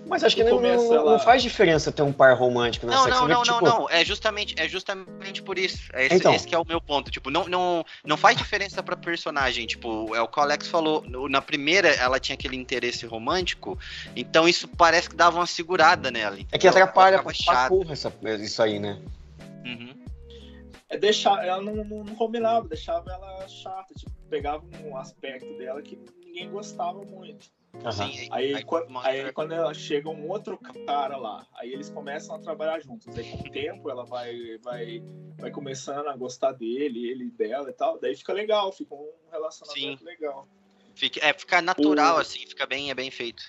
Mas acho que No não, começo não- ela- não faz diferença ter um par romântico na Não, série. não, não, que, não, tipo, não. É justamente, é justamente por isso. É esse, Então. esse que é o meu ponto. Tipo, não, não, não faz diferença pra personagem. Tipo, é o que o Alex falou. Na primeira, ela tinha aquele interesse romântico. Então isso parece que dava uma segurada nela. É que atrapalha pra chata. porra essa- isso aí, né? Uhum. É deixar, ela não, não, não combinava, deixava ela chata, tipo, pegava um aspecto dela que ninguém gostava muito. Sim, Aí, quando, mostra- aí quando ela chega um outro cara lá, aí eles começam a trabalhar juntos. Aí com o tempo ela vai, vai, vai começando a gostar dele, ele dela e tal. Daí fica legal, fica um relacionamento legal. Fica, é, fica natural, O- assim, fica bem, é bem feito.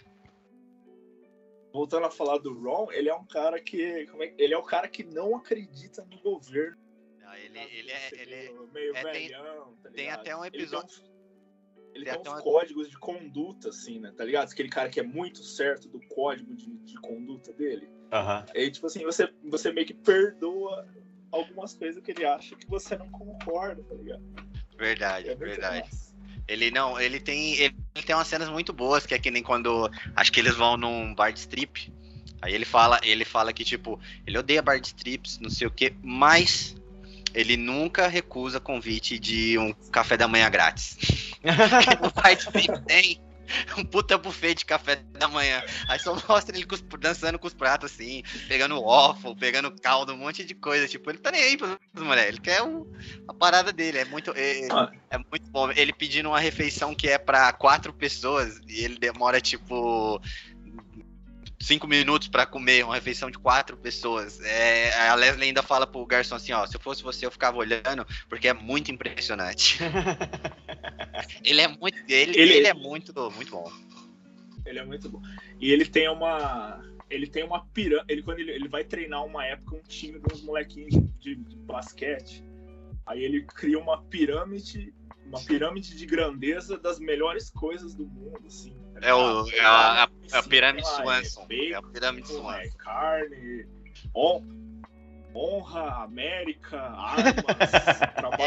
Voltando a falar do Ron, ele é um cara que. Como é, ele é o cara que não acredita no governo. Ah, Ele, ele é. Ele é- meio é, tem- velhão, tá tem até um tem episódio- Ele tem tem, até uns uma- códigos de conduta, assim, né? Tá ligado? Aquele cara que é muito certo do código de, de conduta dele. Aham. Aí, tipo assim, você, você meio que perdoa algumas coisas que ele acha que você não concorda, tá ligado? Verdade, É verdade. massa. Ele não, ele tem, ele tem umas cenas muito boas, que é que nem quando acho que eles vão num bar de strip. Aí ele fala, ele fala que tipo, ele odeia bar de strips, não sei o que, mas ele nunca recusa convite de um café da manhã grátis. no tem um puta buffet de café da manhã. Aí só mostra ele dançando com os pratos assim, pegando waffle, pegando caldo, um monte de coisa. Tipo, ele tá nem aí pras mulheres, ele quer o- a parada dele. É muito. é- Ah. é muito bom. Ele pedindo uma refeição que é pra quatro pessoas e ele demora tipo cinco minutos pra comer uma refeição de quatro pessoas. É, a Leslie ainda fala pro garçom assim, ó, se eu fosse você eu ficava olhando porque é muito impressionante. ele é muito, ele, Ele- ele é muito, muito bom. Ele é muito bom. E ele tem uma. Ele tem uma pirâmide. Ele, quando ele, ele vai treinar uma época um time de uns molequinhos de, de basquete. Aí ele cria uma pirâmide. Uma pirâmide de grandeza das melhores coisas do mundo, assim. É, o, é a, a- é a pirâmide Swanson. É É a pirâmide é Swanson. carne, hon- honra, América, armas, trabalho.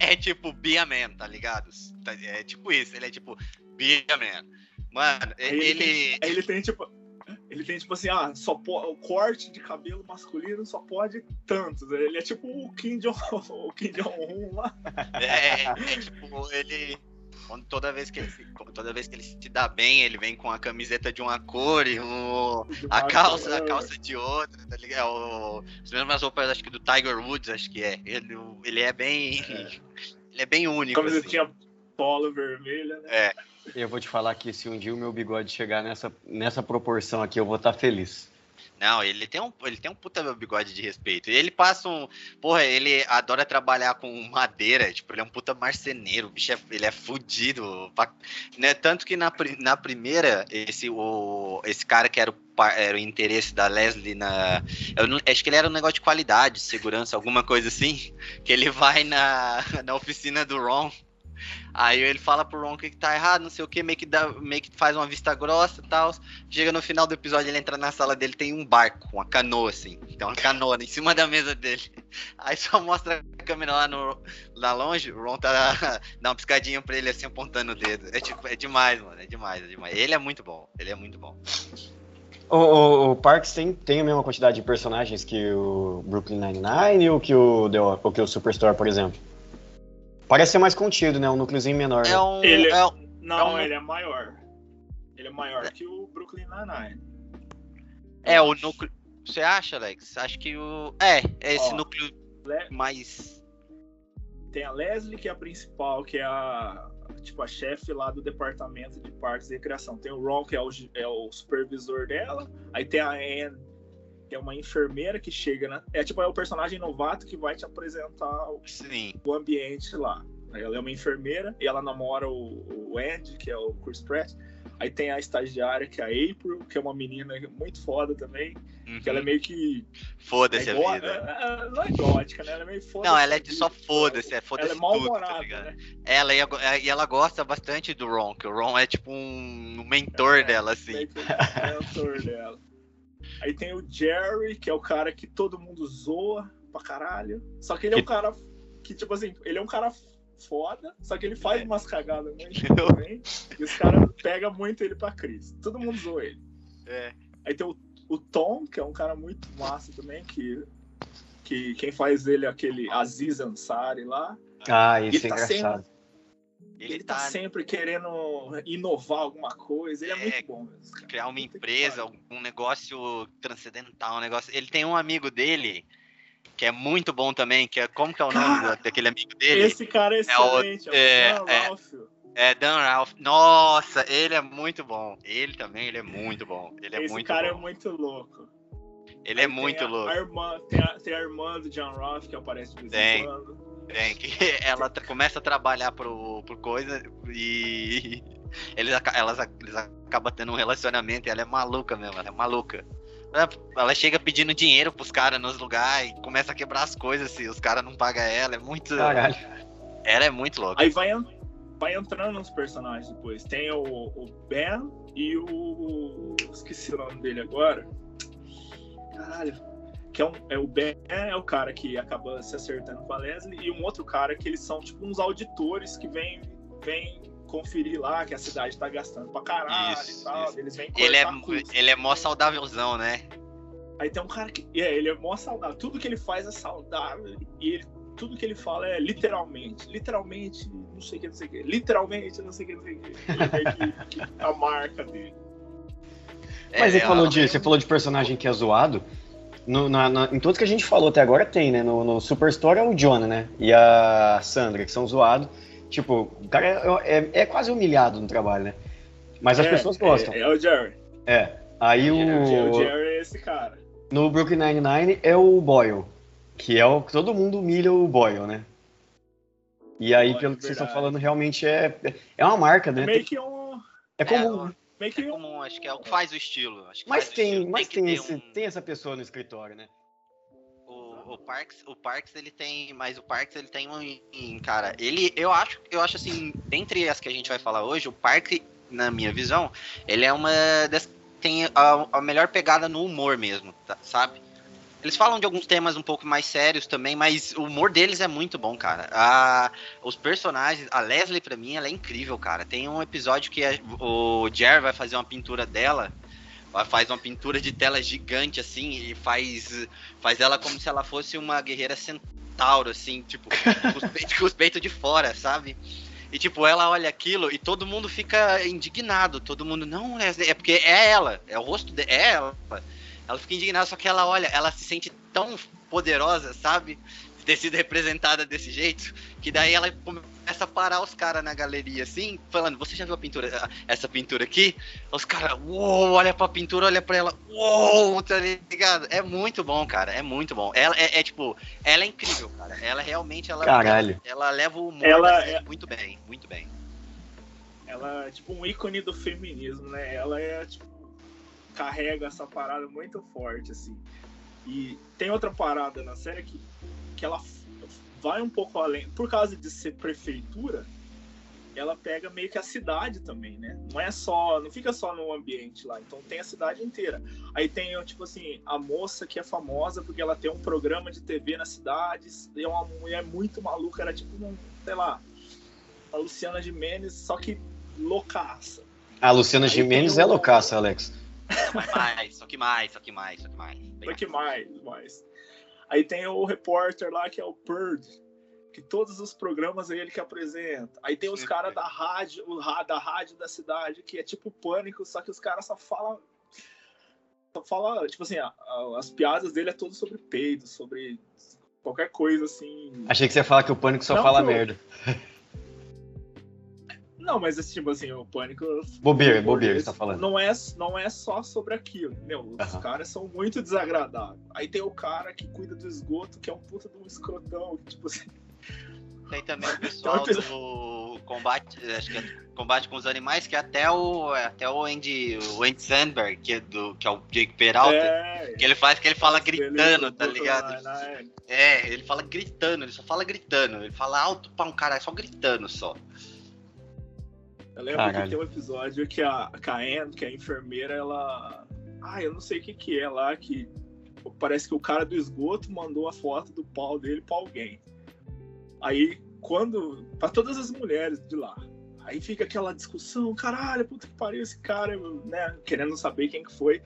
É, é tipo Be a Man, tá ligado? Tá- É tipo isso, ele é tipo Be a Man. Mano, Aí ele, ele. Tem, ele tem tipo. Ele tem tipo assim, ah, só o corte de cabelo masculino só pode tantos. Ele é tipo o Kim Jong, Jong-un lá. É, é tipo, ele. Quando- Toda vez, que ele, se- toda vez que ele se dá bem, ele vem com a camiseta de uma cor e o, a calça, a calça de outra, tá ligado? O- As mesmas roupas, acho que do Tiger Woods, acho que é. Ele, ele é bem. Ele é bem único. Assim. Camisetinha polo vermelha, né? É, Eu vou te falar que se um dia o meu bigode chegar nessa, nessa proporção aqui, eu vou estar feliz. Não, ele tem um, ele tem um puta bigode de respeito. E ele passa um. Porra, ele adora trabalhar com madeira. Tipo, ele é um puta marceneiro. O bicho é, ele é fudido. Né? Tanto que na, na primeira, esse, o, esse cara que era o, era o interesse da Leslie na. Eu não- acho que ele era um negócio de qualidade, segurança, alguma coisa assim. Que ele vai na, na oficina do Ron. Aí ele fala pro Ron que tá errado, não sei o que, meio que, dá, meio que faz uma vista grossa e tal. Chega no final do episódio, ele entra na sala dele, tem um barco, uma canoa, assim. Tem uma canoa em cima da mesa dele. Aí só mostra a câmera lá, no, lá longe, o Ron tá dá uma piscadinha pra ele assim, apontando o dedo. É, tipo, é demais, mano, é demais, é demais. Ele é muito bom, ele é muito bom. O, o, o Parks tem, tem a mesma quantidade de personagens que o Brooklyn Nine-Nine ou que o, The, ou que o Superstore, por exemplo? Parece ser mais contido, né? Um núcleozinho menor. né? É um. Ele- é um- Não, É um- ele é maior. Ele é maior que o Brooklyn Nine-Nine. é o núcleo. Você acha, Alex? Acho que o. É, é esse Ó, núcleo Le- mais. Tem a Leslie, que é a principal, que é a tipo a chefe lá do departamento de parques e recreação. Tem o Ron, que é o, é o supervisor dela. Aí tem a Anne, é uma enfermeira que chega na. É tipo é o personagem novato que vai te apresentar o, Sim. o ambiente lá. Ela é uma enfermeira e ela namora o, o Andy, que é o Chris Pratt. Aí tem a estagiária, que é a April, que é uma menina muito foda também. Que ela é meio que. Foda-se é a vida. é- é- não é gótica, né? Ela é meio foda. Não, ela é de só foda-se, é Ela foda-se é tudo, mal-humorada, tá ligado? né? Ela e, a- e ela gosta bastante do Ron, que o Ron é tipo um mentor É, dela, assim. O mentor dela. Aí tem o Jerry, que é o cara que todo mundo zoa pra caralho. Só que ele é um cara que, tipo assim, ele é um cara foda, só que ele faz É. umas cagadas muito também. E os caras pegam muito ele pra Cris. Todo mundo zoa ele. É. Aí tem o, o Tom, que é um cara muito massa também, que, que quem faz ele é aquele Aziz Ansari lá. Ah, isso Ele é tá engraçado. Ele, Ele tá, tá sempre querendo inovar alguma coisa. Ele é, É, muito bom mesmo. criar uma empresa, um negócio transcendental, um negócio. Ele tem um amigo dele que é muito bom também, que é como que é o nome Cara, daquele amigo dele? Esse cara é É o- excelente. É, é, o Dan é. Ralph. É Dan Ralph. Nossa, ele é muito bom. Ele também, ele é muito bom. Ele é Esse muito cara bom. é muito louco. Ele é Aí muito tem a- louco. A irmã, tem, a, tem a irmã do John Roth que aparece de vez em quando. Tem, que ela começa a trabalhar pro, pro coisa e eles, elas, eles acabam tendo um relacionamento e ela é maluca mesmo, ela é maluca. Ela- Ela chega pedindo dinheiro pros caras nos lugares e começa a quebrar as coisas se os caras não pagam ela. É muito. Caralho. Ela é muito louca. Aí vai, vai entrando nos personagens depois. Tem o, o Ben e o. Esqueci o nome dele agora. Caralho. Que é, um, é o Ben é o cara que acaba se acertando com a Leslie, e um outro cara que eles são tipo uns auditores que vêm vem conferir lá que a cidade tá gastando pra caralho Isso, e tal. isso. Eles vêm Ele é, custo. ele é mó saudávelzão, né? Aí tem um cara que. É, ele é mó saudável. Tudo que ele faz é saudável. E ele, tudo que ele fala é literalmente. Literalmente, não sei o que, não sei o que. Literalmente, não sei o que, não sei o que. Ele é a marca dele. Mas É, você, falou ela- de, você falou de personagem que é zoado. No- na- na- em todos que a gente falou até agora tem, né? No, no Superstore é o Jonah, né? E a Sandra, que são zoados. Tipo, o cara é, é- é quase humilhado no trabalho, né? Mas as É, pessoas gostam. É, é o Jerry. É. Aí O, o o. Jerry é esse cara. No Brooklyn Nine-Nine é o Boyle. Que é o todo mundo humilha o Boyle, né? E aí, Boyle, pelo que vocês estão verdade. falando, realmente é, é uma marca, né? Meio que um. É comum. É, Meio que É um. comum, acho que é o que faz o estilo. Acho que Mas tem, estilo. mas tem, ter esse- um- tem essa pessoa no escritório, né? O, o Parks, o Parks ele tem, mas o Parks ele tem um, cara, ele, eu acho, eu acho assim, dentre as que a gente vai falar hoje, o Parks, na minha visão, ele é uma das tem a, a melhor pegada no humor mesmo, tá- sabe? Eles falam de alguns temas um pouco mais sérios também, mas o humor deles é muito bom, cara. A, os personagens, a Leslie pra mim, ela é incrível, cara. Tem um episódio que a- o Jer vai fazer uma pintura dela, ela faz uma pintura de tela gigante assim e faz faz ela como se ela fosse uma guerreira centauro, assim, tipo, com os peitos, com os peitos de fora, sabe? E tipo, ela olha aquilo e todo mundo fica indignado, todo mundo, não, é, é porque é ela, é o rosto dela, é ela. Ela fica indignada, só que ela olha, ela se sente tão poderosa, sabe? De ter sido representada desse jeito, que daí ela começa a parar os caras na galeria, assim, falando, você já viu a pintura, essa pintura aqui? Os caras, uou, olha pra pintura, olha pra ela, uou, tá ligado? É muito bom, cara, é muito bom. Ela é, é, tipo, ela é incrível, cara. Ela realmente, ela, Caralho. ela, ela leva o humor Ela série é- muito bem, muito bem. Ela é tipo um ícone do feminismo, né? Ela é tipo. Carrega essa parada muito forte, assim. E tem outra parada na série que, que ela vai um pouco além. Por causa de ser prefeitura, ela pega meio que a cidade também, né? Não é só. Não fica só no ambiente lá. Então tem a cidade inteira. Aí tem, tipo assim, a moça que é famosa porque ela tem um programa de TV na cidade. E é uma mulher muito maluca. Era tipo, um, sei lá, a Luciana Gimenez, só que loucaça. A Luciana tem é loucaça, Alex. Mas mais, só que mais, só que mais, só que mais. Só que mais, mais. Aí tem o repórter lá que é o Bird, que todos os programas é ele que apresenta. Aí tem os caras da rádio, o da rádio da cidade, que é tipo pânico, só que os caras só falam. Só fala, tipo assim, a- a- as piadas dele é tudo sobre peido, sobre qualquer coisa assim. Achei que você ia falar que o Pânico só Não, fala pô. merda. Não, mas esse tipo assim, o pânico. Bobeira, bobeira, você tá falando. Não é, não é só sobre aquilo. Meu, os caras são muito desagradáveis. Aí tem o cara que cuida do esgoto, que é um puta de um escrotão, que, tipo assim. Tem também o pessoal Então, do combate, acho que é combate com os animais, que é até o até o Andy, o Andy Sandberg, que é do que é o Jake Peralta, É, que ele faz que ele fala gritando, tá ligado? lá, né? É, ele fala gritando, ele só fala gritando, ele fala alto pra um cara, só gritando só. Eu lembro Caralho. que tem um episódio que a, Caen, que é a enfermeira, ela. Ah, eu não sei o que, que é lá, que parece que o cara do esgoto mandou a foto do pau dele pra alguém. Aí, quando. Pra todas as mulheres de lá. Aí fica aquela discussão, caralho, puta que pariu esse cara, né? Querendo saber quem que foi.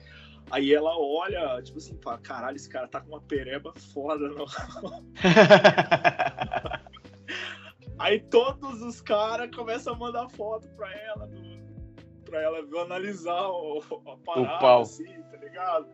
Aí ela olha, tipo assim, fala, caralho, esse cara tá com uma pereba foda, não. Aí todos os caras começam a mandar foto pra ela, do, pra ela analisar o, a parada, pau. assim, tá ligado?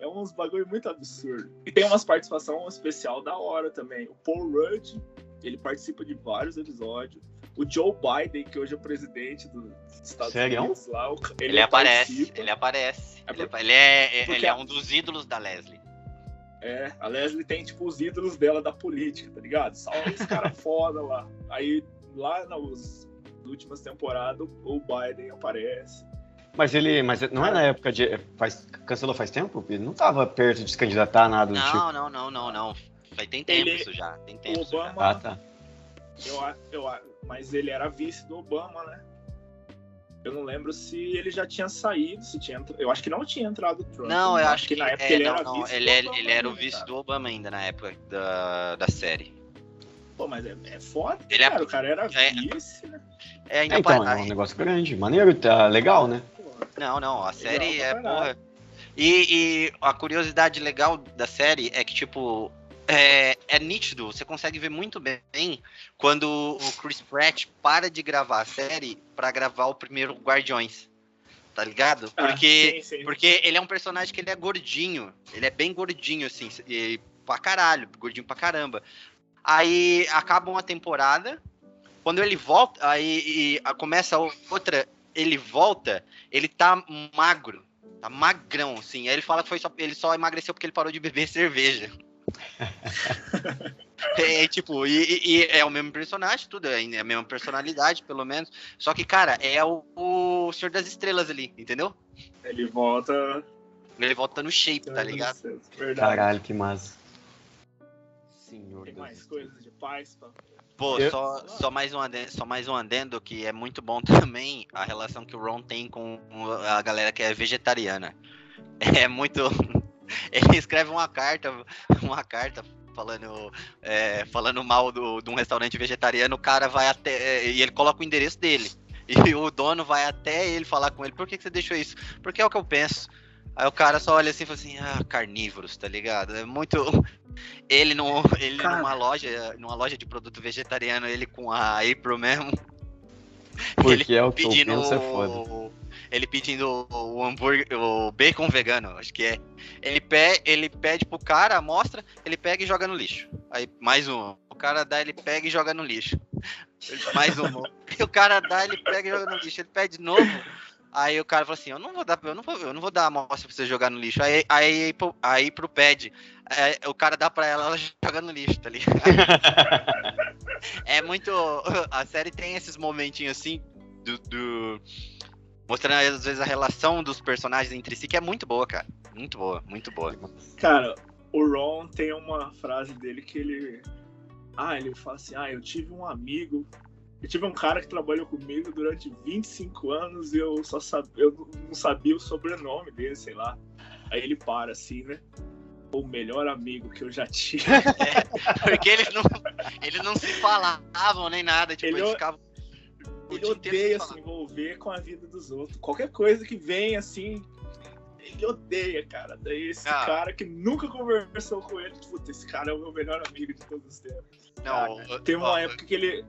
É uns bagulho muito absurdo. E tem umas participação especial da hora também. O Paul Rudd, ele participa de vários episódios. O Joe Biden, que hoje é o presidente dos Estados Sério? Unidos lá, o- ele, Ele, aparece, ele aparece. É Ele, é, ele é a- um dos ídolos da Leslie. É, a Leslie tem, tipo, os ídolos dela da política, tá ligado? Só os caras foda lá. Aí, lá nas últimas temporadas, o Biden aparece. Mas ele. Mas não é na época de. Faz, cancelou faz tempo? Ele não tava perto de se candidatar, nada do tipo. Não, não, não, não, não. Vai- Tem tempo Ele- isso já. Tem tempo isso já. Obama, Ah, tá. eu, eu, mas ele era vice do Obama, né? Eu não lembro se ele já tinha saído, se tinha entra- Eu acho que não tinha entrado o Trump. Não, eu acho que, na época é, ele não, era não, vice ele, do é- Obama ele era o vice cara. do Obama ainda na época da, da série. Pô, mas é, é foda, Ele é- cara. O cara era é- vice, né? É, ainda É, então, pa- é um negócio grande. Maneiro, tá legal, né? Não, não, a série pra é porra. E, e a curiosidade legal da série é que, tipo, é, é nítido, você consegue ver muito bem quando o Chris Pratt para de gravar a série pra gravar o primeiro Guardiões. Tá ligado? Ah, Porque, sim, sim. porque ele é um personagem que ele é gordinho. Ele é bem gordinho, assim, e pra caralho, gordinho pra caramba. Aí acaba uma temporada, quando ele volta, aí e a- começa outra, ele volta, ele tá magro, tá magrão, assim. Aí ele fala que foi só, ele só emagreceu porque ele parou de beber cerveja. É, tipo, e, e- é o mesmo personagem, tudo, é a mesma personalidade, pelo menos. Só que, cara, é o, o Senhor das Estrelas ali, entendeu? Ele volta. Ele volta no shape, tá ligado? Verdade. Caralho, que massa. Senhor Tem Deus. mais coisas de paz pra. Pô, Eu- só, só, mais um adendo, só mais um adendo que é muito bom também a relação que o Ron tem com a galera que é vegetariana. É muito. Ele escreve uma carta, uma carta falando, é, falando mal do, de um restaurante vegetariano, o cara vai até. E ele coloca o endereço dele. E o dono vai até ele falar com ele, por que, que você deixou isso? Porque é o que eu penso. Aí o cara só olha assim e fala assim, ah, carnívoros, tá ligado? É muito. Ele, no, ele Cara. numa loja, numa loja de produto vegetariano, ele com a April mesmo, Porque é o que eu pedindo. é foda. Ele pedindo o hambúrguer, o bacon vegano, acho que é. Ele, pe, ele pede pro cara, mostra, ele pega e joga no lixo. Aí, mais um. O cara dá, ele pega e joga no lixo. Mais um. E o cara dá, ele pega e joga no lixo. Ele pede de novo. Aí o cara fala assim: Eu não vou dar, eu não vou, eu não vou dar a amostra pra você jogar no lixo. Aí, aí, pro- aí pro pede, é, o cara dá pra ela, ela joga no lixo, tá ligado? é muito. A série tem esses momentinhos assim do, do- mostrando às vezes a relação dos personagens entre si que é muito boa, cara. Muito boa, muito boa. Cara, o Ron tem uma frase dele que ele. Ah, ele fala assim: Ah, eu tive um amigo. Eu tive um cara que trabalhou comigo durante 25 anos e eu só sabia, eu não sabia o sobrenome dele, sei lá. Aí ele para assim, né? O melhor amigo que eu já tive. Porque eles não, eles não se falavam nem nada, tipo, Ele eles ficavam. Ele odeia se envolver com a vida dos outros. Qualquer coisa que vem assim, ele odeia, cara. Daí esse Ah. cara que nunca conversou com ele, puta, esse cara é o meu melhor amigo de todos os tempos. Não, Cara, tem uma época que ele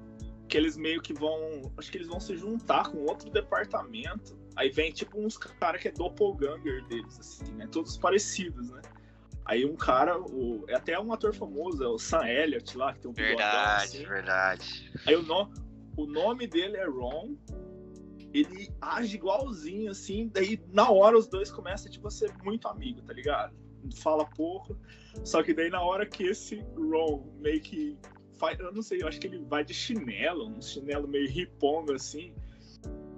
que eles meio que vão, acho que eles vão se juntar com outro departamento. Aí vem tipo uns caras que é doppelganger deles assim, né? Todos parecidos, né? Aí um cara, o, é até um ator famoso, é o Sam Elliott lá, que tem um Verdade, assim. verdade. Aí o, no, o nome dele é Ron. Ele age igualzinho, assim. Daí, na hora, os dois começam tipo, a ser muito amigo, tá ligado? Fala pouco. Só que daí, na hora que esse Ron meio que faz. Eu não sei, eu acho que ele vai de chinelo, um chinelo meio riponga, assim.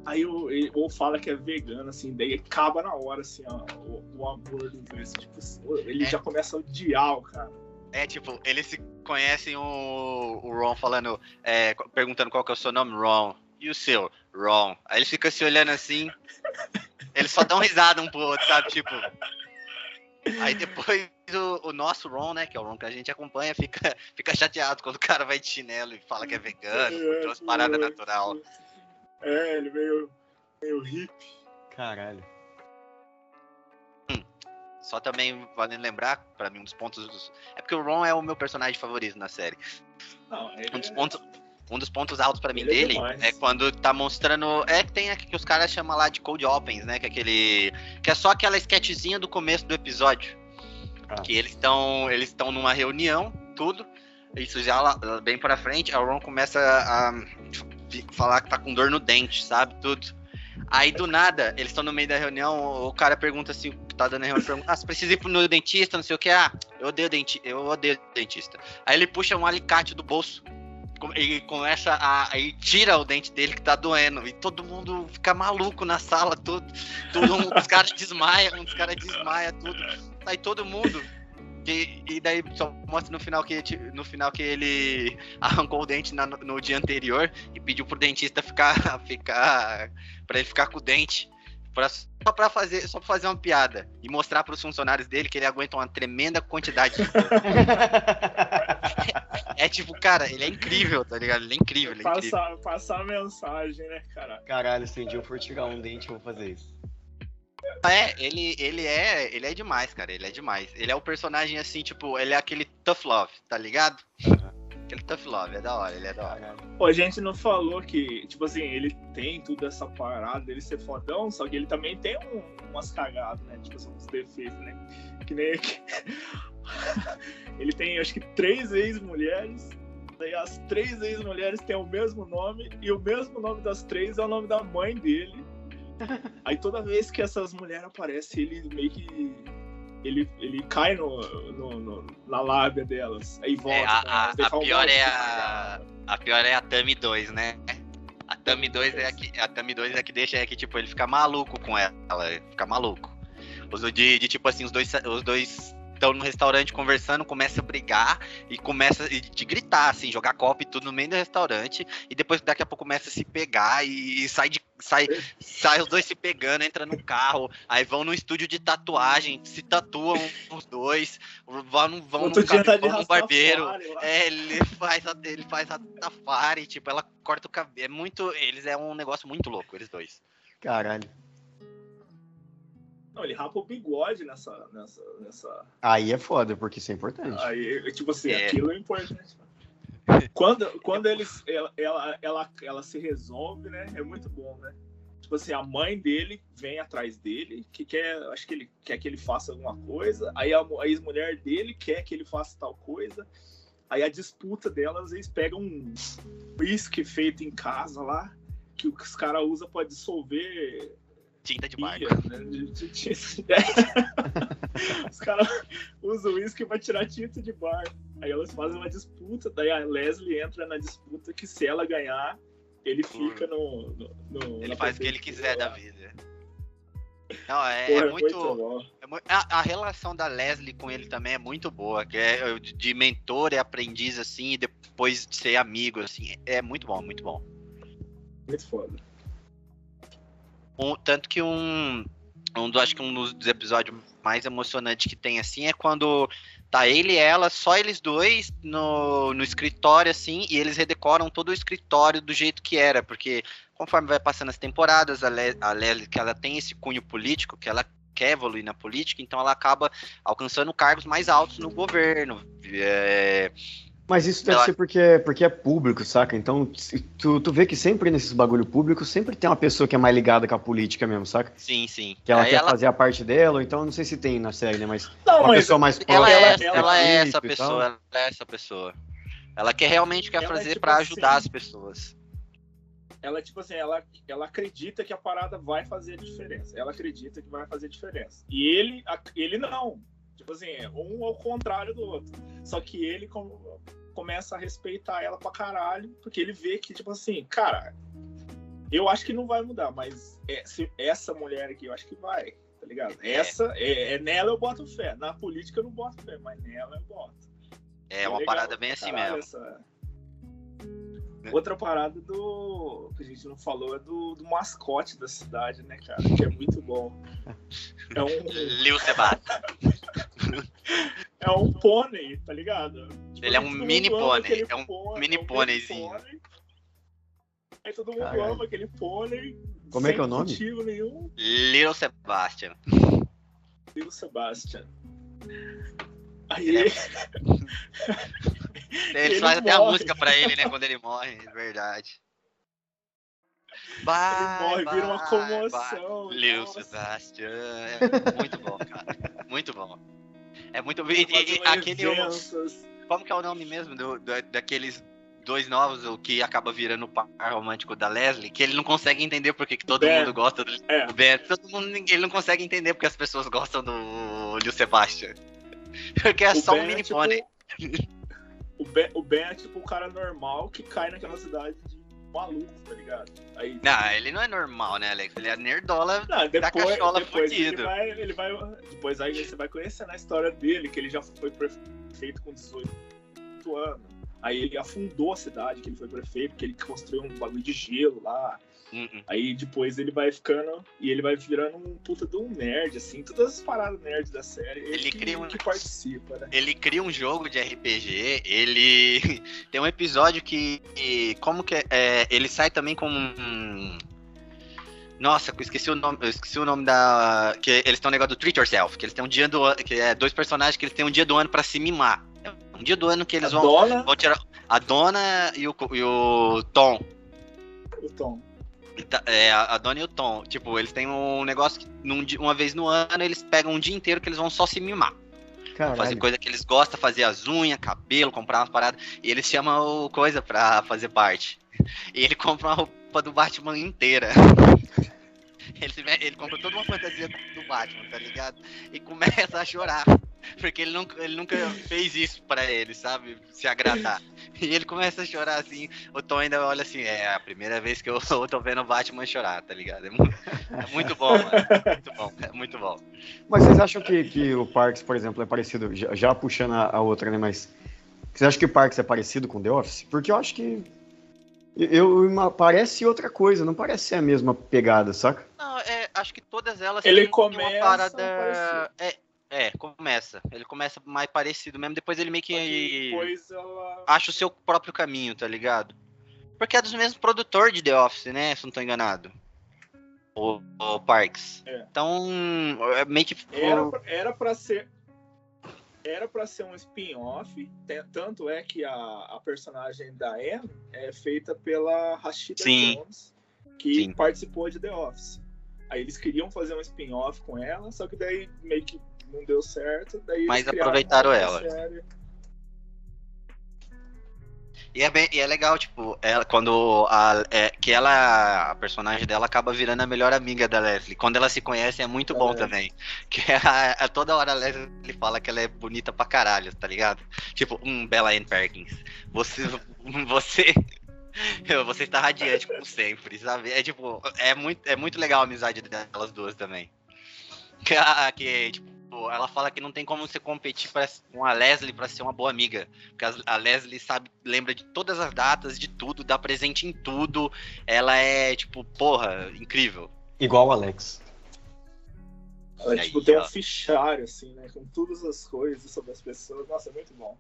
Aí ou fala que é vegano, assim, daí acaba na hora, assim, ó, o, o amor dos dois. Tipo, ele É. já começa a odiar o cara. É tipo, eles se conhecem o, o Ron falando, é, perguntando qual que é o seu nome, Ron. E o seu? Ron. Aí eles ficam se olhando assim. Eles só dão risada um pro outro, sabe? Tipo. Aí depois o, o nosso Ron, né? Que é o Ron que a gente acompanha, fica, fica chateado quando o cara vai de chinelo e fala que é vegano, É, umas paradas é, natural. É, ele meio, meio hippie. Caralho. Só também valendo lembrar, pra mim, um dos pontos. dos- É porque o Ron é o meu personagem favorito na série. Não, ele Um dos é- pontos, um dos pontos altos pra mim Ele é dele demais. é quando tá mostrando. É que tem aqui que os caras chamam lá de Cold Opens, né? Que é aquele. Que é só aquela sketchzinha do começo do episódio. Ah. Que eles estão. Eles estão numa reunião, tudo. Isso já lá, bem pra frente, a Ron começa a falar que tá com dor no dente, sabe? Tudo. Aí do nada, eles estão no meio da reunião, o cara pergunta assim, tá dando a reunião, pergunta, ah, você precisa ir no dentista, não sei o que, ah, eu odeio denti eu odeio dentista. Aí ele puxa um alicate do bolso e começa a. Aí tira o dente dele que tá doendo. E todo mundo fica maluco na sala, tudo. um, os caras desmaiam, os caras desmaiam, tudo. Aí todo mundo. E, e daí só mostra no final que no final que ele arrancou o dente na- no dia anterior e pediu pro dentista ficar ficar para ele ficar com o dente pra, só para fazer só pra fazer uma piada e mostrar para os funcionários dele que ele aguenta uma tremenda quantidade de é tipo, cara, ele é incrível, tá ligado? Ele é incrível, ele é incrível. Passar, passar a mensagem, né, cara? Caralho, se um dia eu for tirar um dente, eu vou fazer isso. É, ele, ele é, ele é demais, cara, ele é demais. Ele é o personagem assim, tipo, ele é aquele tough love, tá ligado? Aquele tough love, é da hora, ele é da hora. Pô, a gente não falou que, tipo assim, ele tem tudo essa parada dele ser fodão, só que ele também tem um- umas cagadas, né? Tipo, são uns defeitos, né? Que nem aqui. ele tem, acho que, três ex-mulheres. Daí as três ex-mulheres têm o mesmo nome, e o mesmo nome das três é o nome da mãe dele. Aí toda vez que essas mulheres aparecem, ele meio que. Ele, ele cai no, no- no- na lábia delas. Aí volta. É, a, né? a, a pior "Nossa, é a. legal." A pior é a Tami 2, né? A Tami 2 é a que, a Tami 2 é que deixa é que, tipo, ele fica maluco com ela. Ele fica maluco. Os de, de tipo assim, os dois os dois estão no restaurante conversando, começa a brigar e começa de gritar, assim, jogar copo e tudo no meio do restaurante. E depois daqui a pouco começa a se pegar e, e sai de. Sai, sai os dois se pegando, entra no carro, aí vão no estúdio de tatuagem, se tatuam os dois, vão, no- vão Outro no, dia tá de vão no barbeiro. É, ele faz a, ele faz a Tafari, tipo, ela corta o cabelo. É muito. Eles é um negócio muito louco, eles dois. Caralho. Não, ele rapa o bigode nessa. nessa, nessa... Aí é foda, porque isso é importante. Aí, tipo assim, É. aquilo é importante. Quando, quando eles, ela, ela, ela, ela se resolve, né? É muito bom, né? Tipo assim, a mãe dele vem atrás dele, que quer, acho que ele quer que ele faça alguma coisa. Aí a, a ex-mulher dele quer que ele faça tal coisa. Aí a disputa delas, eles pegam um whisky feito em casa lá, que os caras usam pra dissolver Tinta de barco. Né? Os caras usam uísque pra tirar tinta de bar. Aí elas fazem uma disputa, daí a Leslie entra na disputa que se ela ganhar, ele fica no. no- no- Ele faz o que ele quiser da vida. Não, é, Porra, é muito. é a, a relação da Leslie com ele também é muito boa, que é de- de mentor e aprendiz, assim, e depois de ser amigo, assim. É muito bom, muito bom. Muito foda. Um- tanto que um, um do, acho que um dos episódios mais emocionantes que tem assim é quando tá ele e ela, só eles dois no, no escritório assim, e eles redecoram todo o escritório do jeito que era, porque conforme vai passando as temporadas, a, Le, a que ela tem esse cunho político, que ela quer evoluir na política, então ela acaba alcançando cargos mais altos no governo. É, Mas isso deve Ela- ser porque, porque é público, saca? Então, tu, tu vê que sempre nesses bagulho público, sempre tem uma pessoa que é mais ligada com a política mesmo, saca? sim, sim. Que ela Aí quer ela, fazer a parte dela, ou então não sei se tem na série, né? Mas Não, uma mas pessoa mais ela, próxima é, ela- ela é essa político e tal. pessoa, ela é essa pessoa. Ela quer realmente quer Ela é fazer tipo pra assim, ajudar as pessoas. ela, tipo assim, ela, ela acredita que a parada vai fazer diferença. Ela acredita que vai fazer diferença. E ele, ele não. Tipo assim, um ao contrário do outro. Só que ele com- começa a respeitar ela pra caralho, porque ele vê que, tipo assim, cara, eu acho que não vai mudar, mas é- essa mulher aqui, eu acho que vai, tá ligado? Essa, é, é nela eu boto fé. Na política eu não boto fé, mas nela eu boto. É uma legal parada bem assim mesmo. essa- Outra parada do. que a gente não falou é do, do mascote da cidade, né, cara? Que é muito bom. É um, Lil Sebastian. é um pônei, tá ligado? Tipo, Ele é um mini pônei, é um pônei, mini é um pôneizinho. pônei. Aí todo mundo Caralho. ama aquele pônei. Como é que é o nome? nenhum. Little Sebastian. Lil Sebastian. Aí Ele é- ele, Eles Ele fazem até a música pra ele, né? Quando ele morre, é verdade. ele Vai, morre, vira uma comoção. Lil nossa. Sebastian. É muito bom, cara. Muito bom. É muito. E, e- aquele. eventos. Como que é o nome mesmo do, do- daqueles dois novos, o que acaba virando o par romântico da Leslie, que ele não consegue entender porque que todo Ben. mundo gosta do É, do Ben. Todo mundo, ele não consegue entender porque as pessoas gostam do Lil Sebastian. Porque é o só um Ben mini tipo- pônei. o, ben, o Ben é tipo o cara normal que cai naquela cidade de maluco, tá ligado? Aí Não, ele não é normal, né, Alex? Ele é nerdola. Não, depois, cachola depois ele vai, ele vai. Depois aí você vai conhecendo a história dele, que ele já foi prefeito com 18 anos. Aí ele afundou a cidade que ele foi prefeito, porque ele construiu um bagulho de gelo lá. Hum, hum. Aí depois ele vai ficando. E ele vai virando um puta de um nerd, assim. Todas as paradas nerds da série. Ele, Ele que, cria um- que participa, né? Ele cria um jogo de RPG, ele tem um episódio que. Como que é? é, ele sai também com um. Nossa, eu esqueci o nome, esqueci o nome da. Que eles têm um negócio do Treat Yourself, que eles têm um dia do ano. Que é dois personagens que eles têm um dia do ano pra se mimar. É um dia do ano que eles a vão, Dona, vão tirar. A dona e o, e o Tom. o Tom. Tá, É, a Dona e o Tom. Tipo, eles têm um negócio que num uma vez no ano eles pegam um dia inteiro que eles vão só se mimar. Fazer Caralho. coisa que eles gostam, fazer as unhas, cabelo, comprar umas paradas. E eles chamam o coisa pra fazer parte. E ele compra uma roupa do Batman inteira. Ele, se ele compra toda uma fantasia do Batman, tá ligado? E começa a chorar. Porque ele nunca, ele nunca fez isso pra ele, sabe? Se agradar. E ele começa a chorar assim. O Tom ainda olha assim: é a primeira vez que eu tô vendo o Batman chorar, tá ligado? É muito, é muito bom, mano. Muito bom, é muito bom. Mas vocês acham que, que o Parks, por exemplo, é parecido, já, já puxando a, a outra, né? Mas vocês acham que o Parks é parecido com The Office? Porque eu acho que. Eu, eu- parece outra coisa, não parece ser a mesma pegada, saca? Não, é, acho que todas elas Ele têm começa uma parada. É, é, começa. Ele começa mais parecido mesmo, depois ele meio que depois ela. acha o seu próprio caminho, tá ligado? Porque é dos mesmos produtores de The Office, né? Se não tô enganado. O, o Parks. É. Então, é meio que. Era, era pra ser. Era pra ser um spin-off, tanto é que a, a personagem da Anne é feita pela Rashida Sim. Jones, que Sim. participou de The Office. Aí eles queriam fazer um spin-off com ela, só que daí meio que não deu certo. Daí Mas aproveitaram ela. série. E é, bem, e é legal, tipo, ela, quando a, é, que ela, a personagem dela acaba virando a melhor amiga da Leslie. Quando elas se conhecem é muito bom É. também. Que a, a- toda hora a Leslie fala que ela é bonita pra caralho, tá ligado? Tipo, um Bella Ann Perkins. Você, você, você está radiante como sempre, sabe? É tipo, é muito, é muito legal a amizade delas duas também. Que, que tipo, ela fala que não tem como você competir pra, com a Leslie pra ser uma boa amiga. Porque as- a Leslie sabe, lembra de todas as datas, de tudo, dá presente em tudo. Ela é, tipo, porra, incrível. Igual o Alex. Ela E aí, tipo, tem ó. um fichário, assim, né? Com todas as coisas sobre as pessoas. Nossa, é muito bom.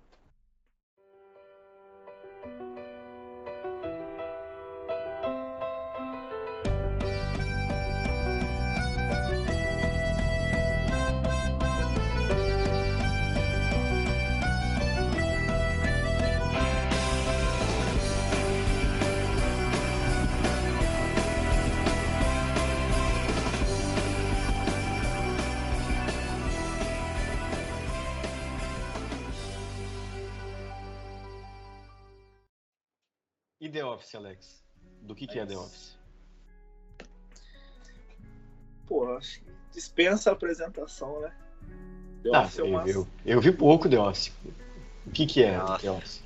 The Office, Alex? Do que, que é The Office? Pô, acho que dispensa a apresentação, né? The Ah, Office é eu, uma- eu, eu vi pouco The Office. O que, que é Nossa. The Office?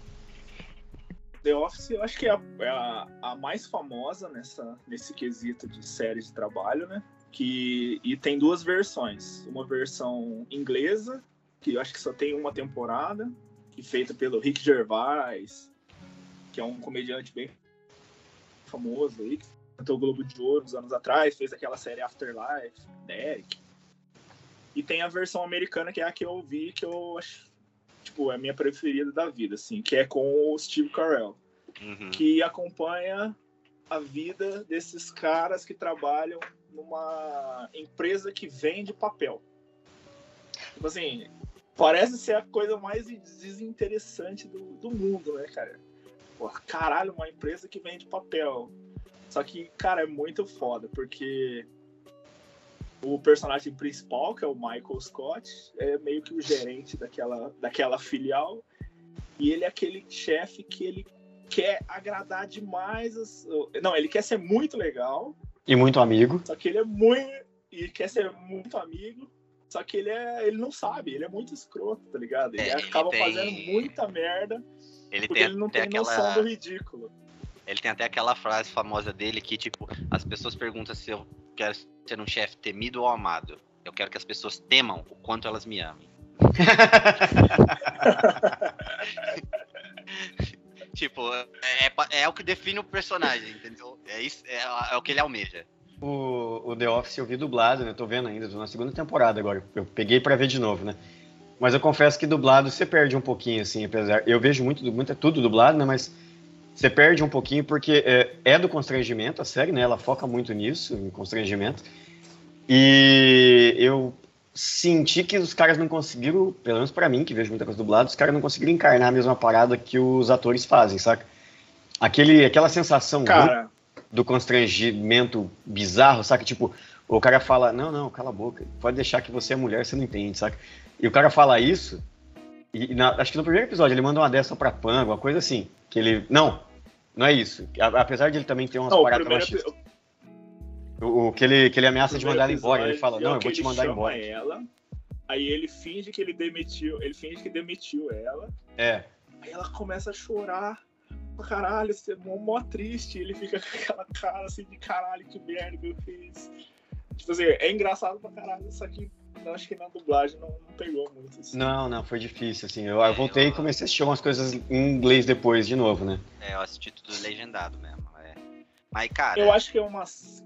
The Office eu acho que é a, é a- a mais famosa nessa, nesse quesito de série de trabalho, né? Que, e tem duas versões. Uma versão inglesa, que eu acho que só tem uma temporada, que é feita pelo Rick Gervais, que é um comediante bem famoso aí, que cantou o Globo de Ouro uns anos atrás, fez aquela série Afterlife, Derek. E tem a versão americana, que é a que eu vi, que eu acho, tipo, é a minha preferida da vida, assim, que é com o Steve Carell Uhum. que acompanha a vida desses caras que trabalham numa empresa que vende papel. Tipo assim, parece ser a coisa mais desinteressante do, do mundo, né, cara? Porra, caralho, uma empresa que vende papel. Só que, cara, é muito foda, porque o personagem principal, que é o Michael Scott, é meio que o gerente daquela, daquela filial. E ele é aquele chefe que ele quer agradar demais. As... Não, ele quer ser muito legal. E muito amigo. Só que ele é muito. E quer ser muito amigo. Só que ele é. Ele não sabe, ele é muito escroto, tá ligado? Ele É, ele acaba tem- fazendo muita merda Ele porque tem, ele não tem tem aquela. noção do ridículo. Ele tem até aquela frase famosa dele que, tipo, as pessoas perguntam se eu quero ser um chefe temido ou amado. Eu quero que as pessoas temam o quanto elas me amem. tipo, é, pa- é o que define o personagem, entendeu? É, isso, é, é o que ele almeja. O, o The Office eu vi dublado, né? Eu tô vendo ainda, tô na segunda temporada agora. Eu peguei pra ver de novo, né? Mas eu confesso que dublado você perde um pouquinho, assim, apesar. Eu vejo muito, muito é tudo dublado, né? Mas você perde um pouquinho porque é, é do constrangimento, a série, né? Ela foca muito nisso, em constrangimento. E eu senti que os caras não conseguiram, pelo menos pra mim, que vejo muita coisa dublada, os caras não conseguiram encarnar a mesma parada que os atores fazem, saca? Aquele, aquela sensação Cara, do constrangimento bizarro, saca? Tipo, o cara fala, não, não, cala a boca, pode deixar que você é mulher, você não entende, saca? E o cara fala isso, e na- acho que no primeiro episódio ele manda uma dessa pra Pan, uma coisa assim, que ele, não, não é isso, A- apesar de ele também ter umas não, paradas machistas, o, o que, ele, que ele ameaça de mandar ela embora, ele fala, é não, eu vou te mandar embora. ela, aí ele finge que ele demitiu, ele finge que demitiu ela, É, aí ela começa a chorar. Caralho, você é mó, mó triste, ele fica com aquela cara assim de caralho, que merda que eu fiz. Tipo assim, é engraçado pra caralho, só que eu acho que na dublagem não, não pegou muito. Assim. não, não, foi difícil, assim, eu, eu voltei e comecei a assistir umas coisas em inglês depois, de novo, né? É, eu assisti tudo legendado mesmo. É. Mas, cara, Eu acho que é uma.